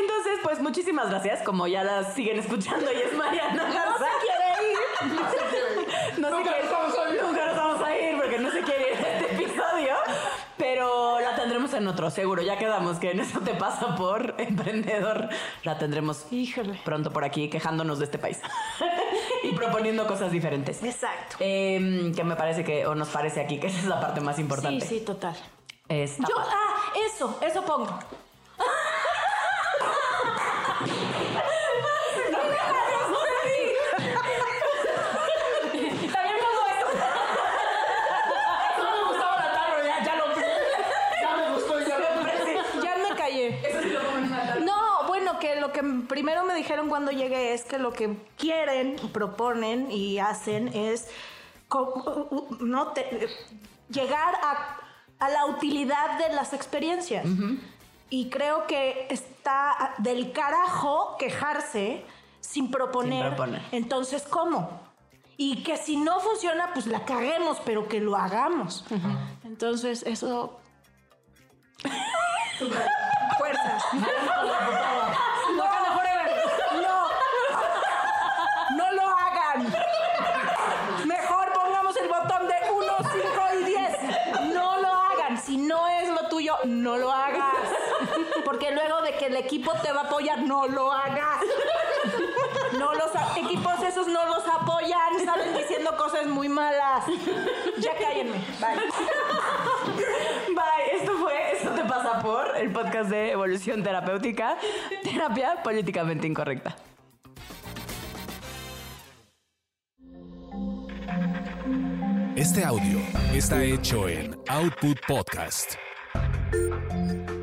entonces, pues muchísimas gracias. Como ya las siguen escuchando y es Mariana No Garza. se quiere ir. [LAUGHS] No se Nunca quiere- ir. Nunca nos vamos a ir porque no se quiere ir de este episodio. Pero la tendremos en otro, seguro. Ya quedamos que en eso te pasa por [LAUGHS] emprendedor. La tendremos Híjole. pronto por aquí quejándonos de este país [LAUGHS] y proponiendo cosas diferentes. Exacto. Em, que me parece que, o nos parece aquí, que [LAUGHS] esa es la parte más Sí, importante. sí, total. Está Yo, padre. ah, eso, eso pongo. También pongo esto. No me gustaba la tarde, ya, ya lo Ya me gustó, ya lo Ya me callé. No, bueno, que lo que primero me dijeron cuando llegué es que lo que quieren, proponen y hacen es no te- llegar a, a la utilidad de las experiencias. Y creo que está del carajo quejarse sin proponer. Sin proponer. Entonces, ¿cómo? Y que si no funciona, pues la caguemos, pero que lo hagamos. Entonces, eso [LAUGHS] Fuerzas. [LAUGHS] Wakanda Forever. No. No lo hagan. Mejor pongamos el botón de 1, 5 y 10. No lo hagan. Si no es lo tuyo, no lo hagas. Porque luego de que el equipo te va a apoyar, no lo hagas. No los a- equipos esos no los apoyan, salen diciendo cosas muy malas. Ya cállenme. Bye. Bye, esto fue Esto te pasa por el podcast de Evolución Terapéutica, terapia políticamente incorrecta. Este audio está hecho en Output Podcast. ます。